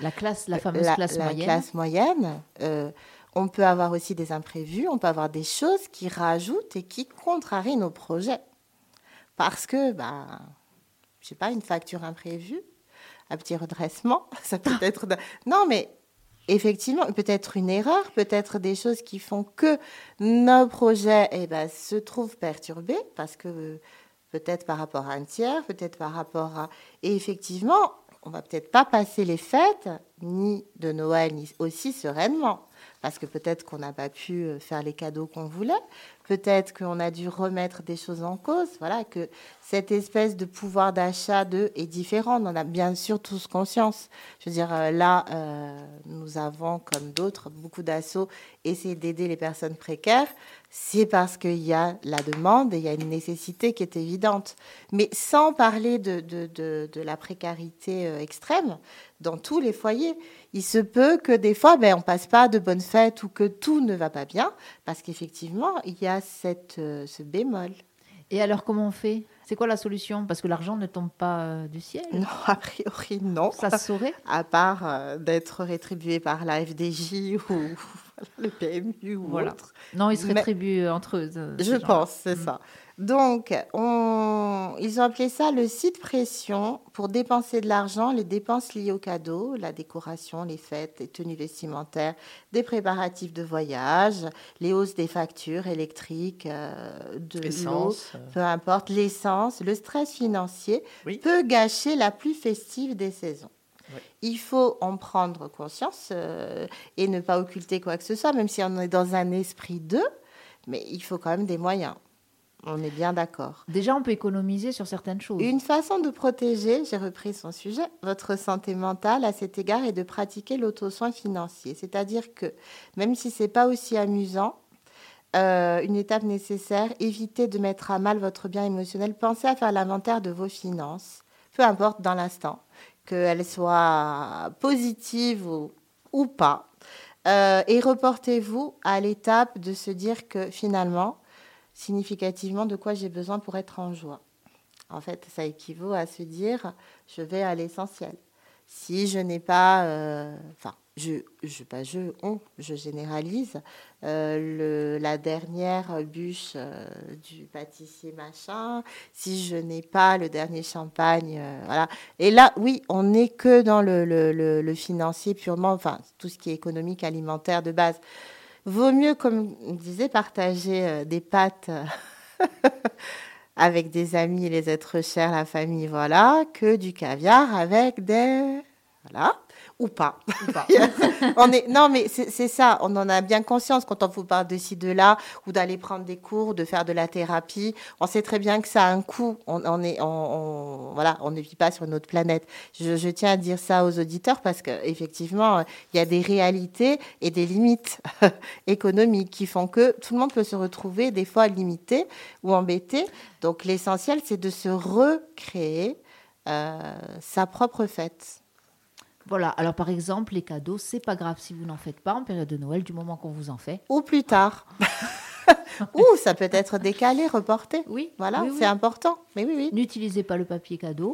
La classe, la fameuse classe moyenne. classe moyenne, euh, on peut avoir aussi des imprévus, on peut avoir des choses qui rajoutent et qui contrarient nos projets. Parce que, bah, je sais pas, une facture imprévue, un petit redressement, ça peut être... Non, mais effectivement, peut-être une erreur, peut-être des choses qui font que nos projets eh ben, se trouvent perturbés, parce que peut-être par rapport à un tiers, peut-être par rapport à... Et effectivement, on va peut-être pas passer les fêtes, ni de Noël, ni aussi sereinement. Parce que peut-être qu'on n'a pas pu euh, faire les cadeaux qu'on voulait, peut-être qu'on a dû remettre des choses en cause, voilà, que cette espèce de pouvoir d'achat de est différent. On en a bien sûr tous conscience. Je veux dire, euh, là, euh, nous avons, comme d'autres, beaucoup d'assauts essayé d'aider les personnes précaires. C'est parce qu'il y a la demande et il y a une nécessité qui est évidente. Mais sans parler de, de, de, de la précarité extrême, dans tous les foyers. Il se peut que des fois, ben, on passe pas de bonnes fêtes ou que tout ne va pas bien, parce qu'effectivement, il y a cette, euh, ce bémol. Et alors, comment on fait? C'est quoi la solution? Parce que l'argent ne tombe pas euh, du ciel. Non, a priori, non. Ça saurait? À part euh, d'être rétribué par la FDJ ou le PMU ou voilà. autre. Non, ils se rétribuent entre eux. je pense, c'est mm. ça. Donc, on, ils ont appelé ça le site pression pour dépenser de l'argent, les dépenses liées aux cadeaux, la décoration, les fêtes, les tenues vestimentaires, des préparatifs de voyage, les hausses des factures électriques, euh, de l'eau, peu importe, l'essence, le stress financier peut gâcher la plus festive des saisons. Il faut en prendre conscience euh, et ne pas occulter quoi que ce soit, même si on est dans un esprit de, mais il faut quand même des moyens. On est bien d'accord. Déjà, on peut économiser sur certaines choses. Une façon de protéger, j'ai repris son sujet, votre santé mentale à cet égard est de pratiquer l'auto-soin financier. C'est-à-dire que même si c'est pas aussi amusant, euh, une étape nécessaire, évitez de mettre à mal votre bien émotionnel. Pensez à faire l'inventaire de vos finances, peu importe dans l'instant, qu'elles soient positives ou, pas. Euh, et reportez-vous à l'étape de se dire que finalement, significativement de quoi j'ai besoin pour être en joie. En fait, ça équivaut à se dire, je vais à l'essentiel. Si je n'ai pas, euh, enfin, je, je, pas je, on, je généralise, euh, le, la dernière bûche euh, du pâtissier machin, si je n'ai pas le dernier champagne, voilà. Et là, oui, on n'est que dans le, le, le, financier purement, enfin, tout ce qui est économique, alimentaire de base. Vaut mieux, comme on disait, partager euh, des pâtes euh, avec des amis, les êtres chers, la famille, voilà, que du caviar avec des... Voilà ou pas. on est, non, mais c'est ça, on en a bien conscience quand on vous parle de ci, de là, ou d'aller prendre des cours, de faire de la thérapie. On sait très bien que ça a un coût. On, est, on, voilà, on ne vit pas sur une autre planète. Je, tiens à dire ça aux auditeurs parce qu'effectivement, il y a des réalités et des limites économiques qui font que tout le monde peut se retrouver des fois limité ou embêté. Donc l'essentiel, c'est de se recréer euh, sa propre fête. Voilà, alors par exemple, les cadeaux, c'est pas grave si vous n'en faites pas en période de Noël, du moment qu'on vous en fait. Ou plus tard. Ou ça peut être décalé, reporté. Oui. Voilà, c'est important. Mais oui, oui. N'utilisez pas le papier cadeau.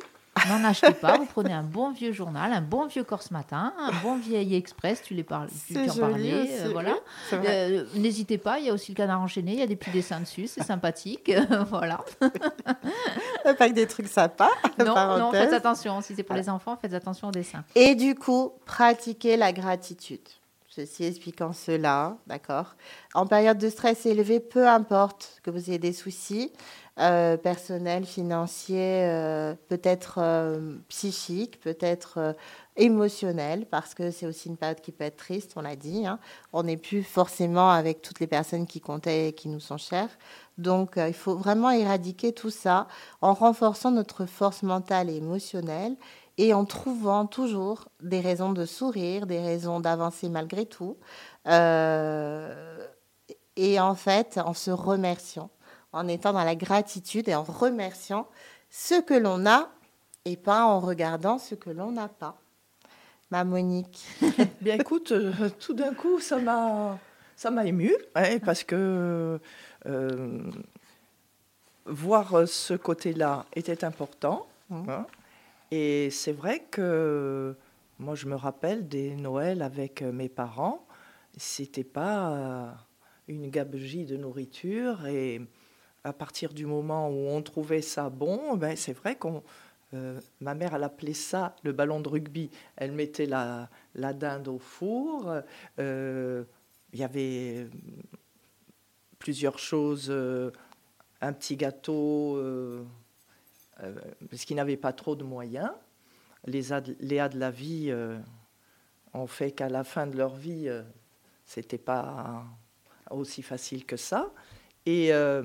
N'en achetez pas, vous prenez un bon vieux journal, un bon vieux Corse Matin, un bon vieil Express, tu, les parles, tu, en parlais, euh, voilà. Euh, n'hésitez pas, il y a aussi le canard enchaîné, il y a des petits dessins dessus, c'est sympathique, voilà. pas que des trucs sympas. Non, non, faites attention, si c'est pour les enfants, faites attention aux dessins. Et du coup, pratiquez la gratitude. Ceci expliquant cela, d'accord En période de stress élevé, peu importe que vous ayez des soucis, euh, personnel, financier, euh, peut-être euh, psychique, peut-être émotionnel, parce que c'est aussi une période qui peut être triste, on l'a dit. Hein. On n'est plus forcément avec toutes les personnes qui comptaient et qui nous sont chères. Donc, il faut vraiment éradiquer tout ça en renforçant notre force mentale et émotionnelle et en trouvant toujours des raisons de sourire, des raisons d'avancer malgré tout. et en fait, en se remerciant en étant dans la gratitude et en remerciant ce que l'on a et pas en regardant ce que l'on n'a pas. Ma Monique. Bien écoute, euh, tout d'un coup, ça m'a ça m'a ému parce que euh, voir ce côté-là était important. Mmh. Hein. et c'est vrai que moi, je me rappelle des Noëls avec mes parents c'était pas une gabegie de nourriture et à partir du moment où on trouvait ça bon, ben c'est vrai qu'on ma mère, elle appelait ça le ballon de rugby. Elle mettait la, la dinde au four. il y avait plusieurs choses, un petit gâteau, parce qu'ils n'avaient pas trop de moyens les léas de la vie euh, ont fait qu'à la fin de leur vie, euh, c'était pas aussi facile que ça. Et euh,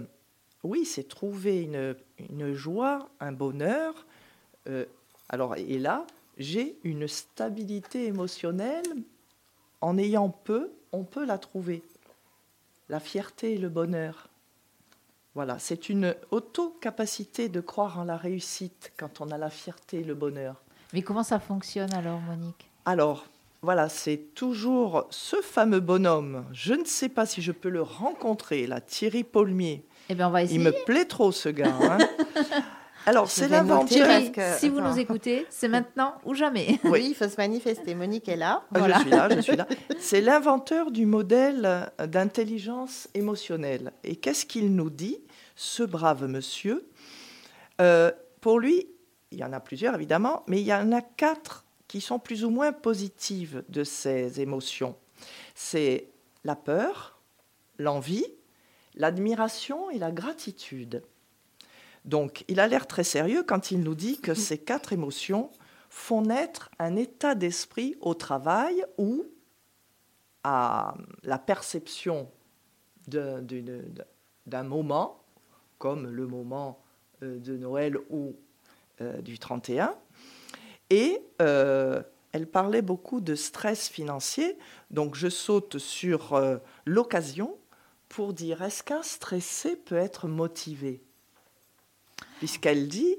oui, c'est trouver une, une, joie, un bonheur. alors, et là, j'ai une stabilité émotionnelle. En ayant peu, on peut la trouver. La fierté et le bonheur. Voilà, c'est une auto-capacité de croire en la réussite quand on a la fierté et le bonheur. Mais comment ça fonctionne alors, Monique? Alors, voilà, c'est toujours ce fameux bonhomme. Je ne sais pas si je peux le rencontrer, là, Thierry Paulmier. Eh bien, on va essayer. Il me plaît trop, ce gars. Hein. Alors, c'est l'inventeur. Si vous nous écoutez, c'est maintenant ou jamais. Oui, il faut se manifester. Monique est là. Ah, je suis là, je suis là. C'est l'inventeur du modèle d'intelligence émotionnelle. Et qu'est-ce qu'il nous dit, ce brave monsieur? Euh, Pour lui, il y en a plusieurs évidemment, mais il y en a quatre qui sont plus ou moins positives de ces émotions. C'est la peur, l'envie, l'admiration et la gratitude. Donc il a l'air très sérieux quand il nous dit que ces quatre émotions font naître un état d'esprit au travail ou à la perception d'un moment, comme le moment euh, de Noël ou euh, du 31. Et euh, elle parlait beaucoup de stress financier. Donc je saute sur l'occasion pour dire est-ce qu'un stressé peut être motivé? Puisqu'elle dit,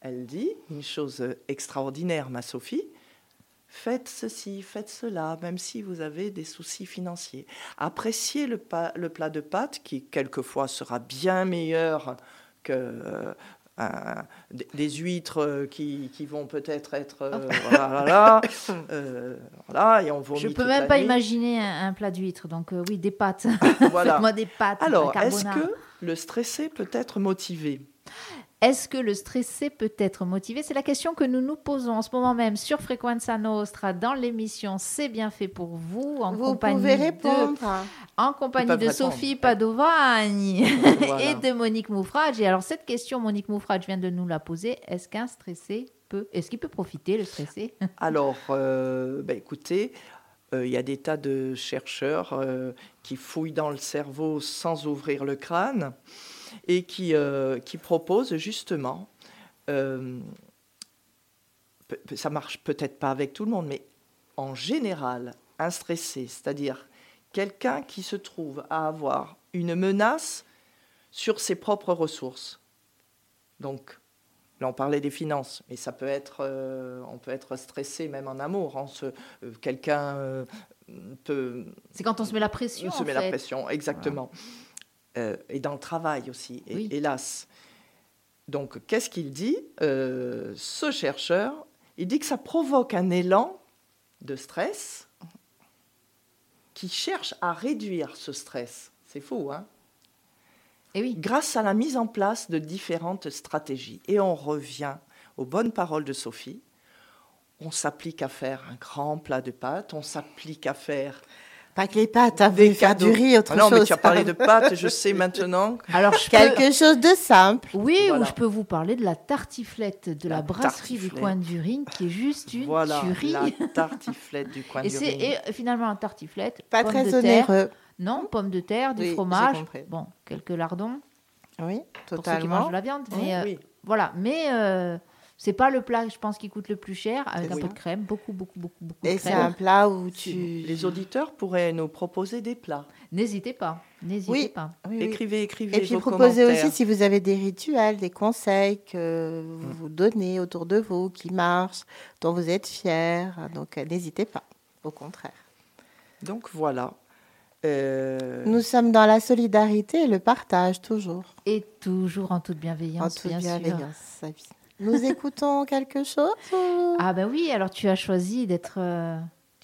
elle dit une chose extraordinaire, ma Sophie. Faites ceci, faites cela, même si vous avez des soucis financiers. Appréciez le, le plat de pâtes qui, quelquefois, sera bien meilleur que des huîtres euh, qui, qui vont peut-être être, euh, voilà, euh, voilà, et on Je peux même pas imaginer un, plat d'huîtres, donc oui, des pâtes. voilà. moi des pâtes. Alors, est-ce que le stressé peut être motivé? Est-ce que le stressé peut être motivé? C'est la question que nous nous posons en ce moment même sur Frequenza Nostra dans l'émission C'est bien fait pour vous en vous compagnie pouvez répondre. de en compagnie de Sophie Padovani et de Monique Moufrage. Et alors cette question, Monique Moufrage vient de nous la poser. Est-ce qu'un stressé peut, est-ce qu'il peut profiter le stressé? Alors, euh, bah, écoutez. Euh, il y a des tas de chercheurs euh, qui fouillent dans le cerveau sans ouvrir le crâne et qui, euh, qui propose justement, euh, ça marche peut-être pas avec tout le monde, mais en général, un stressé, c'est-à-dire quelqu'un qui se trouve à avoir une menace sur ses propres ressources. Donc, là on parlait des finances, mais ça peut être, euh, on peut être stressé même en amour. Hein, quelqu'un peut. C'est quand on se met la pression. On se met la pression, exactement. Euh, et dans le travail aussi, hélas. Donc, qu'est-ce qu'il dit euh, Ce chercheur, il dit que ça provoque un élan de stress qui cherche à réduire ce stress. C'est fou, hein? Et oui. Grâce à la mise en place de différentes stratégies. Et on revient aux bonnes paroles de Sophie. On s'applique à faire un grand plat de pâtes, on s'applique à faire pas que les pâtes, hein, des faire du riz, autre ah non, chose. mais tu as parlé de pâtes, je sais maintenant. Alors, quelque chose de simple. Oui, ou je peux vous parler de la tartiflette de la, brasserie du coin du Ring, qui est juste une voilà, tuerie. la tartiflette du coin et du. Et finalement, un tartiflette. Pas très onéreux. non, pommes de terre, du fromage. Bon, quelques lardons. Oui, totalement. Pour ceux qui mangent de la viande. Mais euh, voilà, mais... Euh, c'est pas le plat, je pense, qui coûte le plus cher, avec un peu de crème, beaucoup, beaucoup, beaucoup, beaucoup Et c'est un plat où tu... Les auditeurs pourraient nous proposer des plats. N'hésitez pas, n'hésitez pas. écrivez, écrivez Et puis proposez aussi si vous avez des rituels, des conseils que vous, vous donnez autour de vous, qui marchent, dont vous êtes fiers. Donc euh, n'hésitez pas, au contraire. Donc voilà. Euh, Nous sommes dans la solidarité et le partage, toujours. Et toujours en toute bienveillance, en toute bien bienveillance, Nous écoutons quelque chose Ah ben oui, alors tu as choisi d'être euh,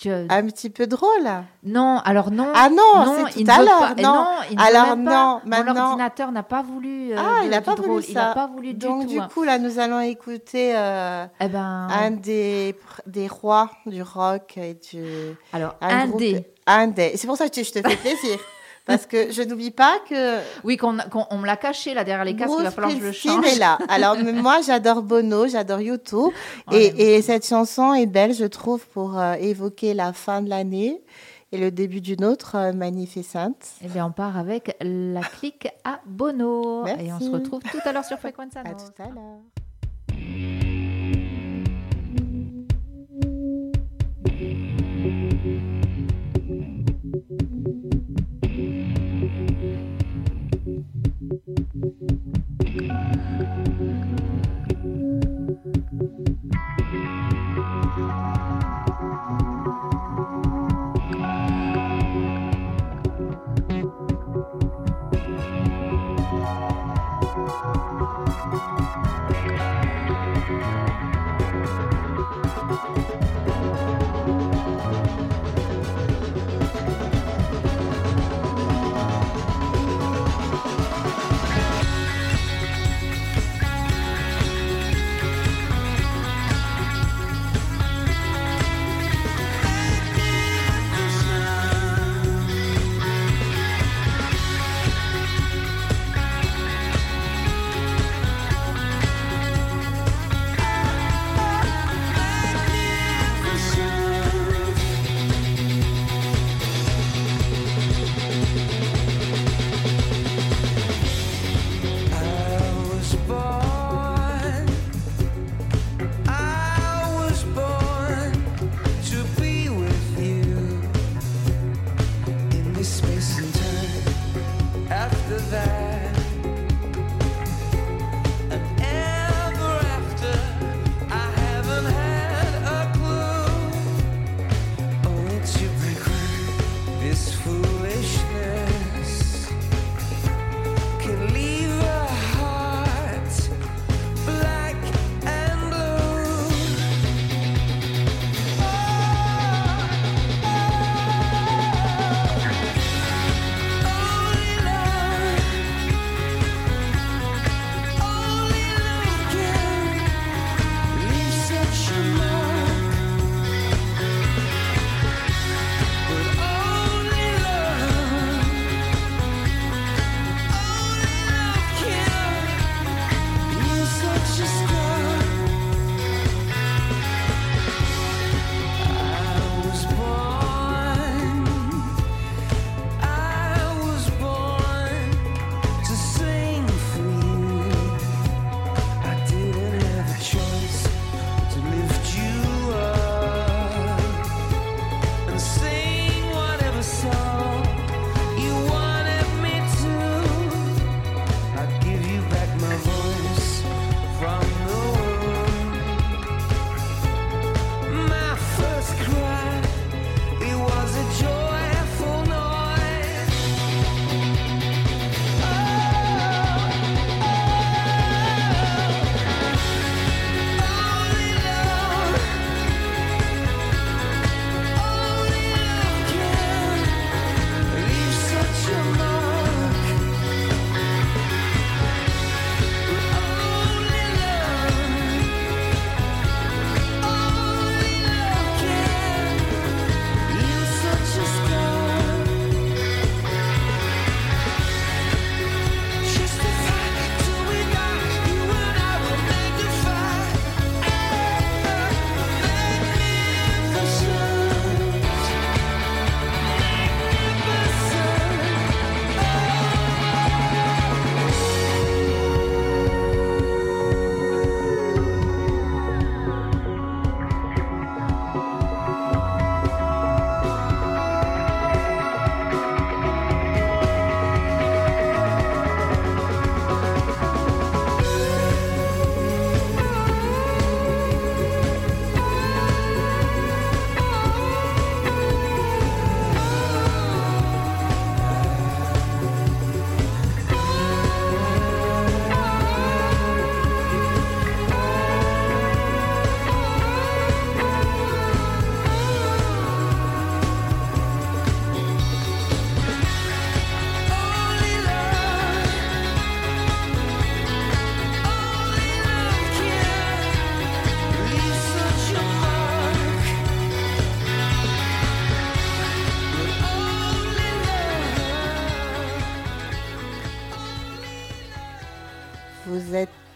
un petit peu drôle. Non, alors non. Ah non, c'est tout à l'heure. Non, alors non, maintenant. Mon ordinateur n'a pas voulu. Euh, ah, il n'a pas voulu ça. Il n'a pas voulu du Donc du coup, là, nous allons écouter euh, eh ben... un des, des rois du rock et du. Alors un, des. Un des. C'est pour ça que je te fais plaisir. Parce que je n'oublie pas que. Oui, qu'on qu on, me l'a caché là derrière les casques, il va falloir que je le change. est là. Alors, moi, j'adore Bono, j'adore YouTube. Oh, et, et, cette chanson est belle, je trouve, pour euh, évoquer la fin de l'année et le début d'une autre euh, magnificente. Eh bien, on part avec la clique à Bono. Merci. Et on se retrouve tout à l'heure sur Frequenza. À tout à l'heure.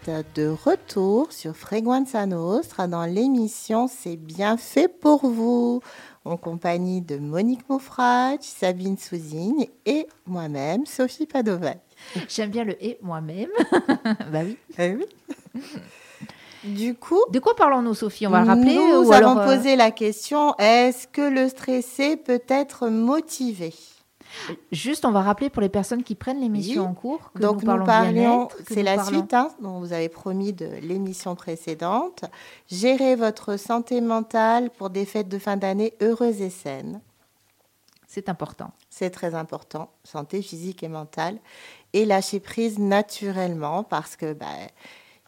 Êtes de retour sur Freguenza Nostra dans l'émission C'est bien fait pour vous, en compagnie de Monique Mofrach, Sabine Souzine et moi-même, Sophie Padovac. J'aime bien le et moi-même. bah oui. Eh oui. Du coup, de quoi parlons-nous, Sophie? On va le rappeler. Nous avons euh, posé la question est-ce que le stressé peut être motivé? Juste, on va rappeler pour les personnes qui prennent l'émission en cours que Donc nous, nous parlions, c'est la suite hein, dont vous avez promis de l'émission précédente. Gérer votre santé mentale pour des fêtes de fin d'année heureuses et saines. C'est important. C'est très important, santé physique et mentale. Et lâcher prise naturellement parce que bah,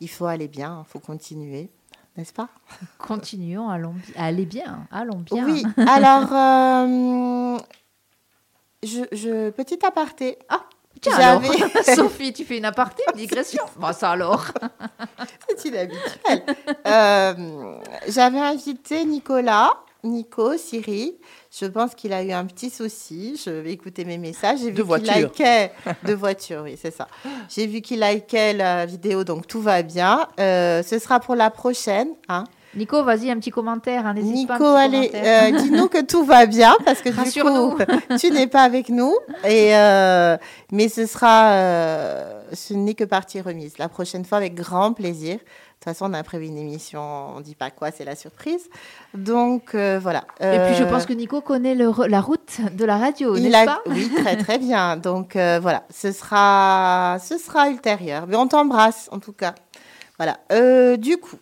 il faut aller bien, il faut continuer n'est-ce pas? Continuons, allons, allez bien, allons bien. Oui, alors, euh, je, petit aparté. Ah, tiens alors, Sophie, tu fais une aparté, une digression. Bon, ça alors. C'est inhabituel. Euh, J'avais invité Nicolas, Nico, Siri. Je pense qu'il a eu un petit souci. Je vais écouter mes messages. J'ai vu qu'il likait de voiture, oui, c'est ça. J'ai vu qu'il likait la vidéo, donc tout va bien. Euh, ce sera pour la prochaine. Hein. Nico, vas-y, un petit commentaire. Hein, Nico, allez, euh, dis-nous que tout va bien parce que du coup, tu n'es pas avec nous. Et, euh, mais ce sera, euh, ce n'est que partie remise. La prochaine fois, avec grand plaisir. De toute façon, on a prévu une émission, on ne dit pas quoi, c'est la surprise. Donc voilà. Et puis je pense que Nico connaît le, la route de la radio, n'est-ce pas? Oui, très très bien. Donc voilà, ce sera, ce sera ultérieur. Mais on t'embrasse en tout cas. Voilà. du coup,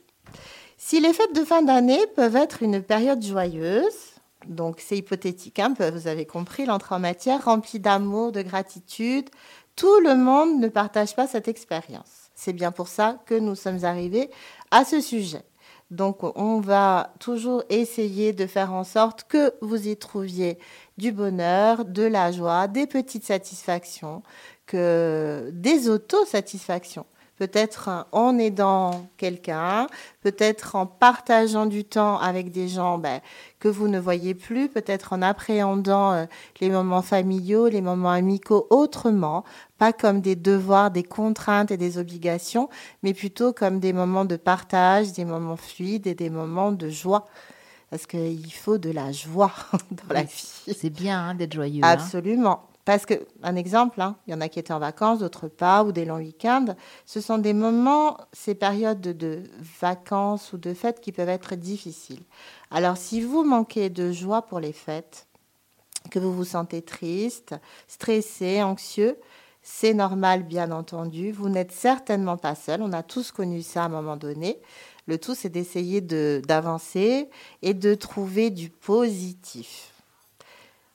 si les fêtes de fin d'année peuvent être une période joyeuse, donc c'est hypothétique, hein, vous avez compris, l'entrée en matière remplie d'amour, de gratitude, tout le monde ne partage pas cette expérience. C'est bien pour ça que nous sommes arrivés à ce sujet. Donc on va toujours essayer de faire en sorte que vous y trouviez du bonheur, de la joie, des petites satisfactions, que des autosatisfactions peut-être en aidant quelqu'un, peut-être en partageant du temps avec des gens ben, que vous ne voyez plus, peut-être en appréhendant euh, les moments familiaux, les moments amicaux autrement, pas comme des devoirs, des contraintes et des obligations, mais plutôt comme des moments de partage, des moments fluides et des moments de joie. Parce qu'il faut de la joie dans la vie. C'est bien hein, d'être joyeux. Hein. Parce que, un exemple, hein, il y en a qui étaient en vacances, d'autres pas, ou des longs week-ends. Ce sont des moments, ces périodes de, vacances ou de fêtes qui peuvent être difficiles. Alors, si vous manquez de joie pour les fêtes, que vous vous sentez triste, stressé, anxieux, c'est normal, bien entendu. Vous n'êtes certainement pas seul. On a tous connu ça à un moment donné. Le tout, c'est d'essayer d'avancer et de trouver du positif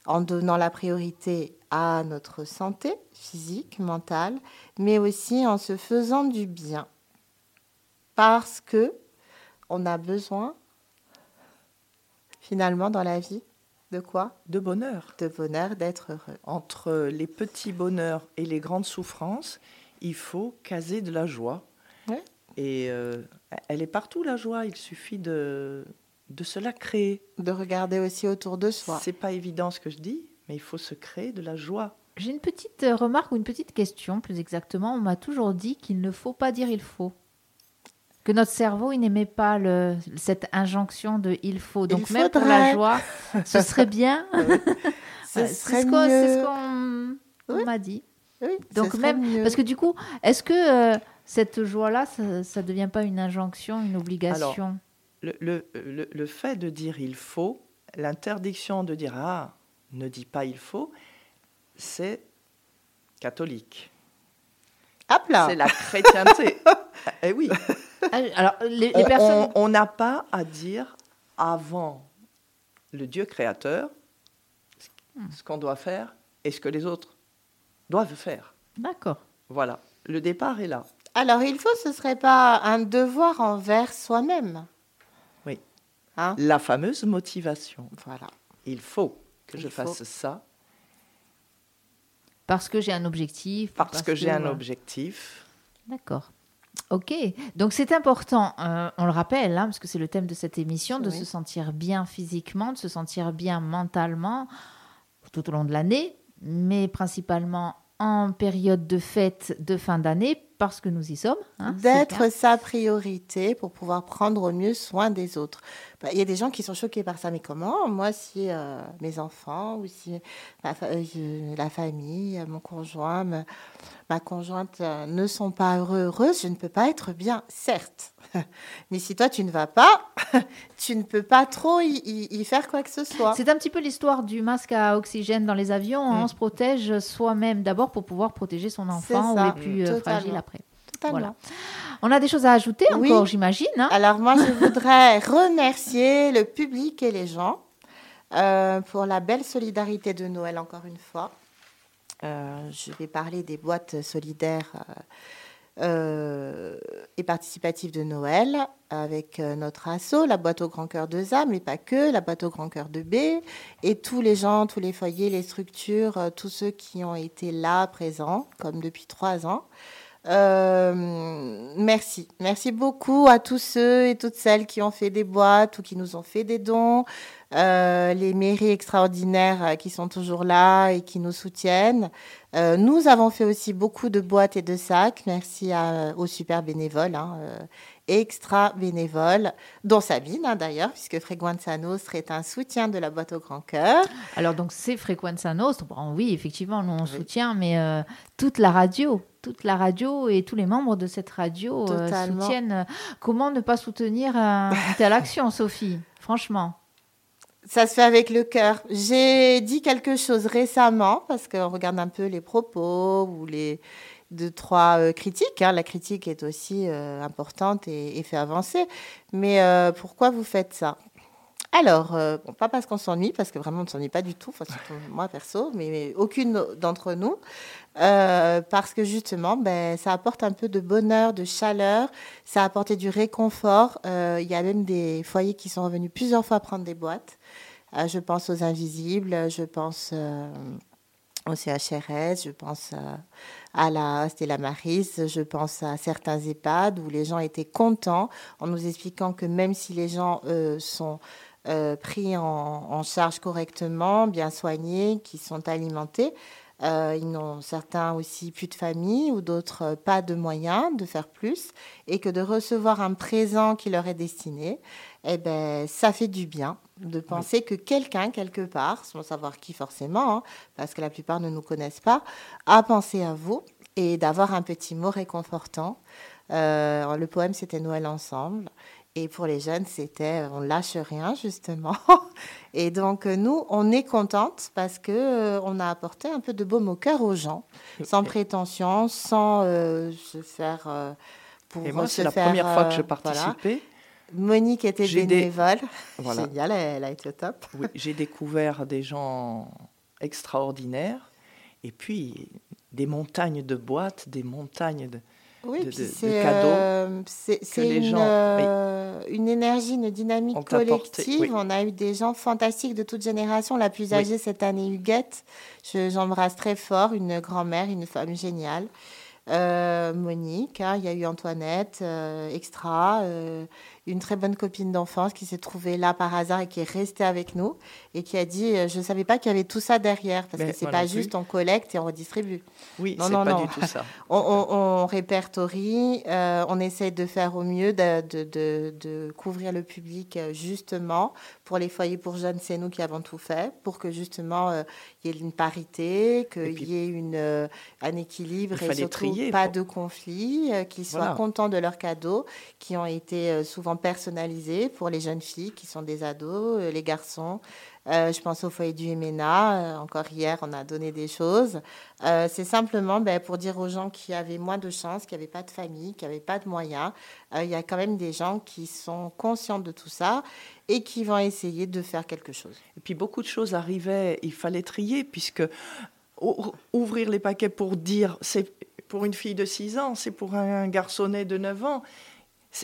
en donnant la priorité à notre santé physique, mentale, mais aussi en se faisant du bien. Parce que on a besoin, finalement, dans la vie, de quoi? De bonheur. De bonheur, d'être heureux. Entre les petits bonheurs et les grandes souffrances, il faut caser de la joie. Et euh, elle est partout, la joie. Il suffit de, de se la créer. De regarder aussi autour de soi. C'est pas évident ce que je dis, mais il faut se créer de la joie. J'ai une petite euh, remarque ou une petite question, plus exactement. On m'a toujours dit qu'il ne faut pas dire il faut. Que notre cerveau, il n'aimait pas le, cette injonction de il faut. Donc même pour la joie, ce serait bien. C'est ce qu'on m'a dit. Oui, Donc même parce que du coup, est-ce que euh, cette joie-là, ça, ne devient pas une injonction, une obligation? Le, le, le, fait de dire il faut, l'interdiction de dire ah ne dit pas il faut, c'est catholique. C'est la chrétienté. eh oui. Ah, alors, les, On n'a pas à dire avant le Dieu créateur ce qu'on doit faire et ce que les autres doivent faire. D'accord. Voilà. Le départ est là. Alors, il faut, ce ne serait pas un devoir envers soi-même. Oui. Hein? La fameuse motivation. Voilà. Il faut que je fasse ça. Parce que j'ai un objectif. Parce, que, j'ai un objectif. D'accord. Ok, donc c'est important, euh, on le rappelle, hein, parce que c'est le thème de cette émission, de se sentir bien physiquement, de se sentir bien mentalement tout au long de l'année, mais principalement en période de fête de fin d'année, parce que nous y sommes. Hein, D'être sa priorité pour pouvoir prendre au mieux soin des autres. Bah, il y a des gens qui sont choqués par ça, mais comment Moi, si euh, mes enfants ou si euh, la famille, mon conjoint, ma, conjointe euh, ne sont pas heureux, heureuses, je ne peux pas être bien, certes. Mais si toi, tu ne vas pas, tu ne peux pas trop y, faire quoi que ce soit. C'est un petit peu l'histoire du masque à oxygène dans les avions. Hein. Mm. On se protège soi-même d'abord pour pouvoir protéger son enfant ou les plus fragiles après. Voilà. On a des choses à ajouter encore, j'imagine. Hein. Alors moi, je voudrais remercier le public et les gens euh, pour la belle solidarité de Noël, encore une fois. Euh, je vais parler des boîtes solidaires euh, et participatives de Noël avec notre asso, la boîte au grand cœur de ZAM, mais pas que, la boîte au grand cœur de B, et tous les gens, tous les foyers, les structures, tous ceux qui ont été là, présents, comme depuis trois ans. Euh, merci. Merci beaucoup à tous ceux et toutes celles qui ont fait des boîtes ou qui nous ont fait des dons. Euh, les mairies extraordinaires euh, qui sont toujours là et qui nous soutiennent. nous avons fait aussi beaucoup de boîtes et de sacs. Merci aux super bénévoles. Hein, extra bénévoles, dont Sabine hein, d'ailleurs, puisque Frequenza Nostra est un soutien de la boîte au grand cœur. Alors donc c'est Frequenza Nostra, bon, oui effectivement nous on soutient, mais toute la radio, toute la radio et tous les membres de cette radio euh, soutiennent. Comment ne pas soutenir une telle action, Sophie Franchement? Ça se fait avec le cœur. J'ai dit quelque chose récemment, parce qu'on regarde un peu les propos ou les deux, trois euh, critiques. Hein. La critique est aussi euh, importante et, fait avancer. Mais pourquoi vous faites ça? Alors, pas parce qu'on s'ennuie, parce que vraiment on ne s'ennuie pas du tout, enfin, moi perso, mais aucune d'entre nous. Euh, parce que justement, ben, ça apporte un peu de bonheur, de chaleur, ça a apporté du réconfort. Euh, il y a même des foyers qui sont revenus plusieurs fois prendre des boîtes. Euh, je pense aux Invisibles, je pense au CHRS, je pense à la Stella Maris, je pense à certains EHPAD où les gens étaient contents en nous expliquant que même si les gens sont pris en, en, charge correctement, bien soignés, qui sont alimentés, euh, ils n'ont certains aussi plus de famille ou d'autres euh, pas de moyens de faire plus et que de recevoir un présent qui leur est destiné, eh ben, ça fait du bien de penser que quelqu'un, quelque part, sans savoir qui forcément, hein, parce que la plupart ne nous connaissent pas, a pensé à vous et d'avoir un petit mot réconfortant. Euh, le poème, c'était Noël ensemble. Et pour les jeunes, c'était on lâche rien justement. Et donc nous, on est contente parce que euh, on a apporté un peu de baume au cœur aux gens, sans prétention, sans euh, se faire euh, pour. Et moi, c'est la première fois que je participais. Monique était bénévole. Voilà. Génial, elle a été au top. Oui, j'ai découvert des gens extraordinaires et puis des montagnes de boîtes, des montagnes de oui, c'est euh, une, gens, euh, une énergie, une dynamique collective. On a eu des gens fantastiques de toute génération. La plus âgée cette année, Huguette, j'embrasse très fort, une grand-mère, une femme géniale. Euh, Monique, hein, il y a eu Antoinette, Extra, une très bonne copine d'enfance qui s'est trouvée là par hasard et qui est restée avec nous et qui a dit Je ne savais pas qu'il y avait tout ça derrière, parce que c'est pas juste on collecte et on redistribue. Oui, c'est pas du tout ça. on, répertorie, euh, on essaie de faire au mieux de, de, de, couvrir le public euh, justement. Pour les foyers pour jeunes, c'est nous qui avons tout fait pour que justement euh, il y ait une parité, qu'il y ait une, un équilibre et surtout pas de conflit, qu'ils soient contents de leurs cadeaux qui ont été souvent personnalisé pour les jeunes filles qui sont des ados, euh, les garçons. Euh, je pense au foyer du Emena. Euh, encore hier, on a donné des choses. c'est simplement ben, pour dire aux gens qui avaient moins de chance, qui n'avaient pas de famille, qui n'avaient pas de moyens. Il y a quand même des gens qui sont conscients de tout ça et qui vont essayer de faire quelque chose. Et puis beaucoup de choses arrivaient. Il fallait trier puisque ouvrir les paquets pour dire c'est pour une fille de 6 ans, c'est pour un garçonnet de 9 ans.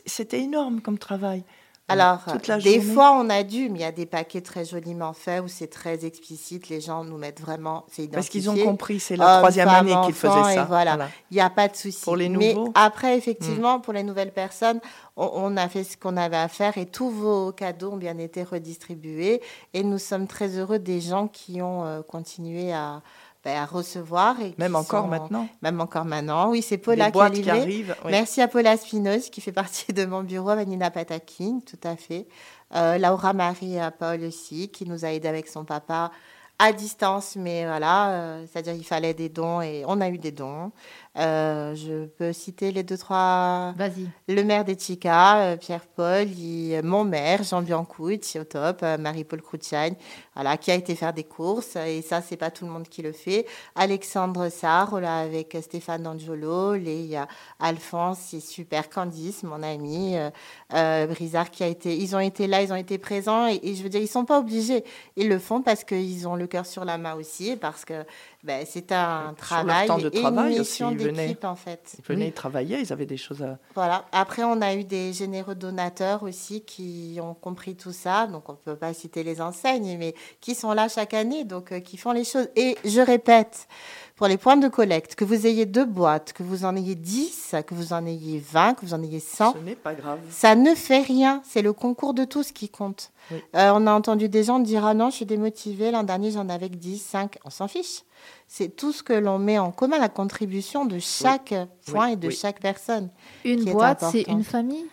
C'était énorme comme travail. Euh, Alors, des fois, on a dû, mais il y a des paquets très joliment faits où c'est très explicite. Les gens nous mettent vraiment. Parce qu'ils ont compris, c'est la troisième année qu'ils faisaient ça. Voilà, il n'y a pas de souci. Pour les nouveaux. Mais après, effectivement, hmm. pour les nouvelles personnes, on, a fait ce qu'on avait à faire et tous vos cadeaux ont bien été redistribués. Et nous sommes très heureux des gens qui ont euh, continué à, ben, à recevoir. Et même encore maintenant Même encore maintenant, oui, c'est Paula qui, arrive, Merci à Paula Spinoz qui fait partie de mon bureau, Vanina Patakin, tout à fait. Euh, Laura Marie Paul aussi, qui nous a aidé avec son papa à distance, mais voilà, euh, c'est-à-dire il fallait des dons et on a eu des dons. Euh, je peux citer les deux, trois. Vas-y. Le maire des euh, Pierre-Paul, mon maire, Jean Biancouch, au top, euh, Marie-Paul Crouchagne, voilà, qui a été faire des courses. Et ça, c'est pas tout le monde qui le fait. Alexandre Sarr, là, avec Stéphane D'Angelo, les Alphonse, c'est super. Candice, mon ami, Brizard, qui a été. Ils ont été là, ils ont été présents. Et, et je veux dire, ils sont pas obligés. Ils le font parce qu'ils ont le cœur sur la main aussi, parce que ben, c'est un travail temps de travail une mission d'équipe en fait. Ils venaient travailler, ils avaient des choses à... Voilà. Après, on a eu des généreux donateurs aussi qui ont compris tout ça. Donc, on ne peut pas citer les enseignes, mais qui sont là chaque année, donc euh, qui font les choses. Et je répète, pour les points de collecte, que vous ayez deux boîtes, que vous en ayez 10, que vous en ayez 20, que vous en ayez 100. Ce n'est pas grave. Ça ne fait rien. C'est le concours de tous qui compte. Euh, on a entendu des gens dire Ah non, je suis démotivée. L'an dernier, j'en avais que 10, 5. On s'en fiche c'est tout ce que l'on met en commun, la contribution de chaque point et de chaque personne. Une boîte, c'est une famille?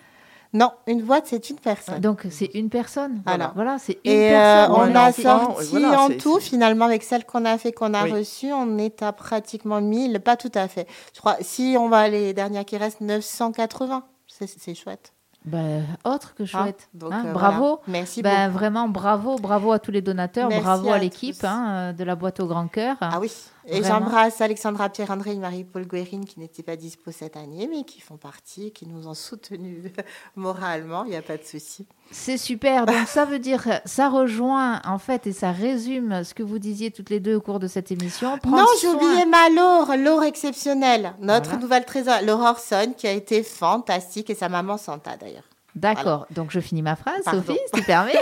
Non, une boîte, c'est une personne. Donc, c'est une personne. Voilà, voilà c'est une et personne. Euh, on a sorti en tout, finalement, avec celle qu'on a fait, qu'on a reçue, on est à pratiquement 1000, pas tout à fait. Je crois, si on va les dernières qui restent, 980. C'est chouette. Ben, autre que ah, chouette. Hein, euh, bravo. Merci ben, Vraiment, bravo. Bravo à tous les donateurs. bravo à, l'équipe hein, de la boîte au grand cœur. Ah oui. Et j'embrasse Alexandra Pierre-André et Marie-Paul Guérine qui n'étaient pas dispo cette année, mais qui font partie, qui nous ont soutenus moralement. Il n'y a pas de souci. C'est super. Donc ça veut dire, ça rejoint en fait et ça résume ce que vous disiez toutes les deux au cours de cette émission. non, j'ai oublié ma Laure, Laure exceptionnelle, notre nouvelle trésor, Laure Orson, qui a été fantastique et sa maman Santa d'ailleurs. D'accord. Donc je finis ma phrase, Sophie, si tu permets.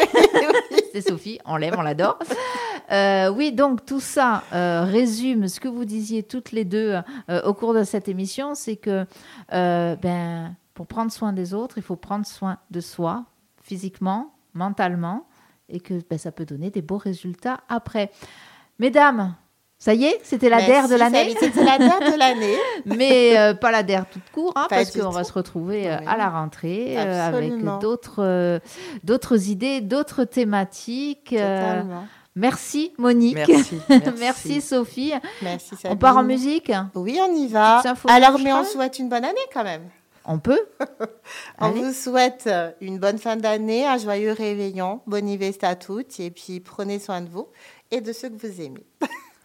C'est Sophie, on l'aime, on l'adore. Euh, oui, donc tout ça euh, résume ce que vous disiez toutes les deux euh, au cours de cette émission, c'est que ben, pour prendre soin des autres, il faut prendre soin de soi, physiquement, mentalement, et que ben, ça peut donner des beaux résultats après. Mesdames, ça y est, c'était la DER de l'année. C'était la DER de l'année. Mais euh, pas la DER toute court, hein, parce qu'on va se retrouver euh, à la rentrée euh, avec d'autres d'autres idées, d'autres thématiques. Merci Monique. Merci, merci. Sophie. Merci On part en musique Oui, on y va. Alors, mais on souhaite une bonne année quand même. On peut. on vous souhaite une bonne fin d'année, un joyeux réveillon, bonne veste à toutes et puis prenez soin de vous et de ceux que vous aimez.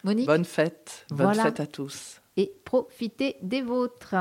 Monique Bonne fête. Bonne fête à tous. Et profitez des vôtres.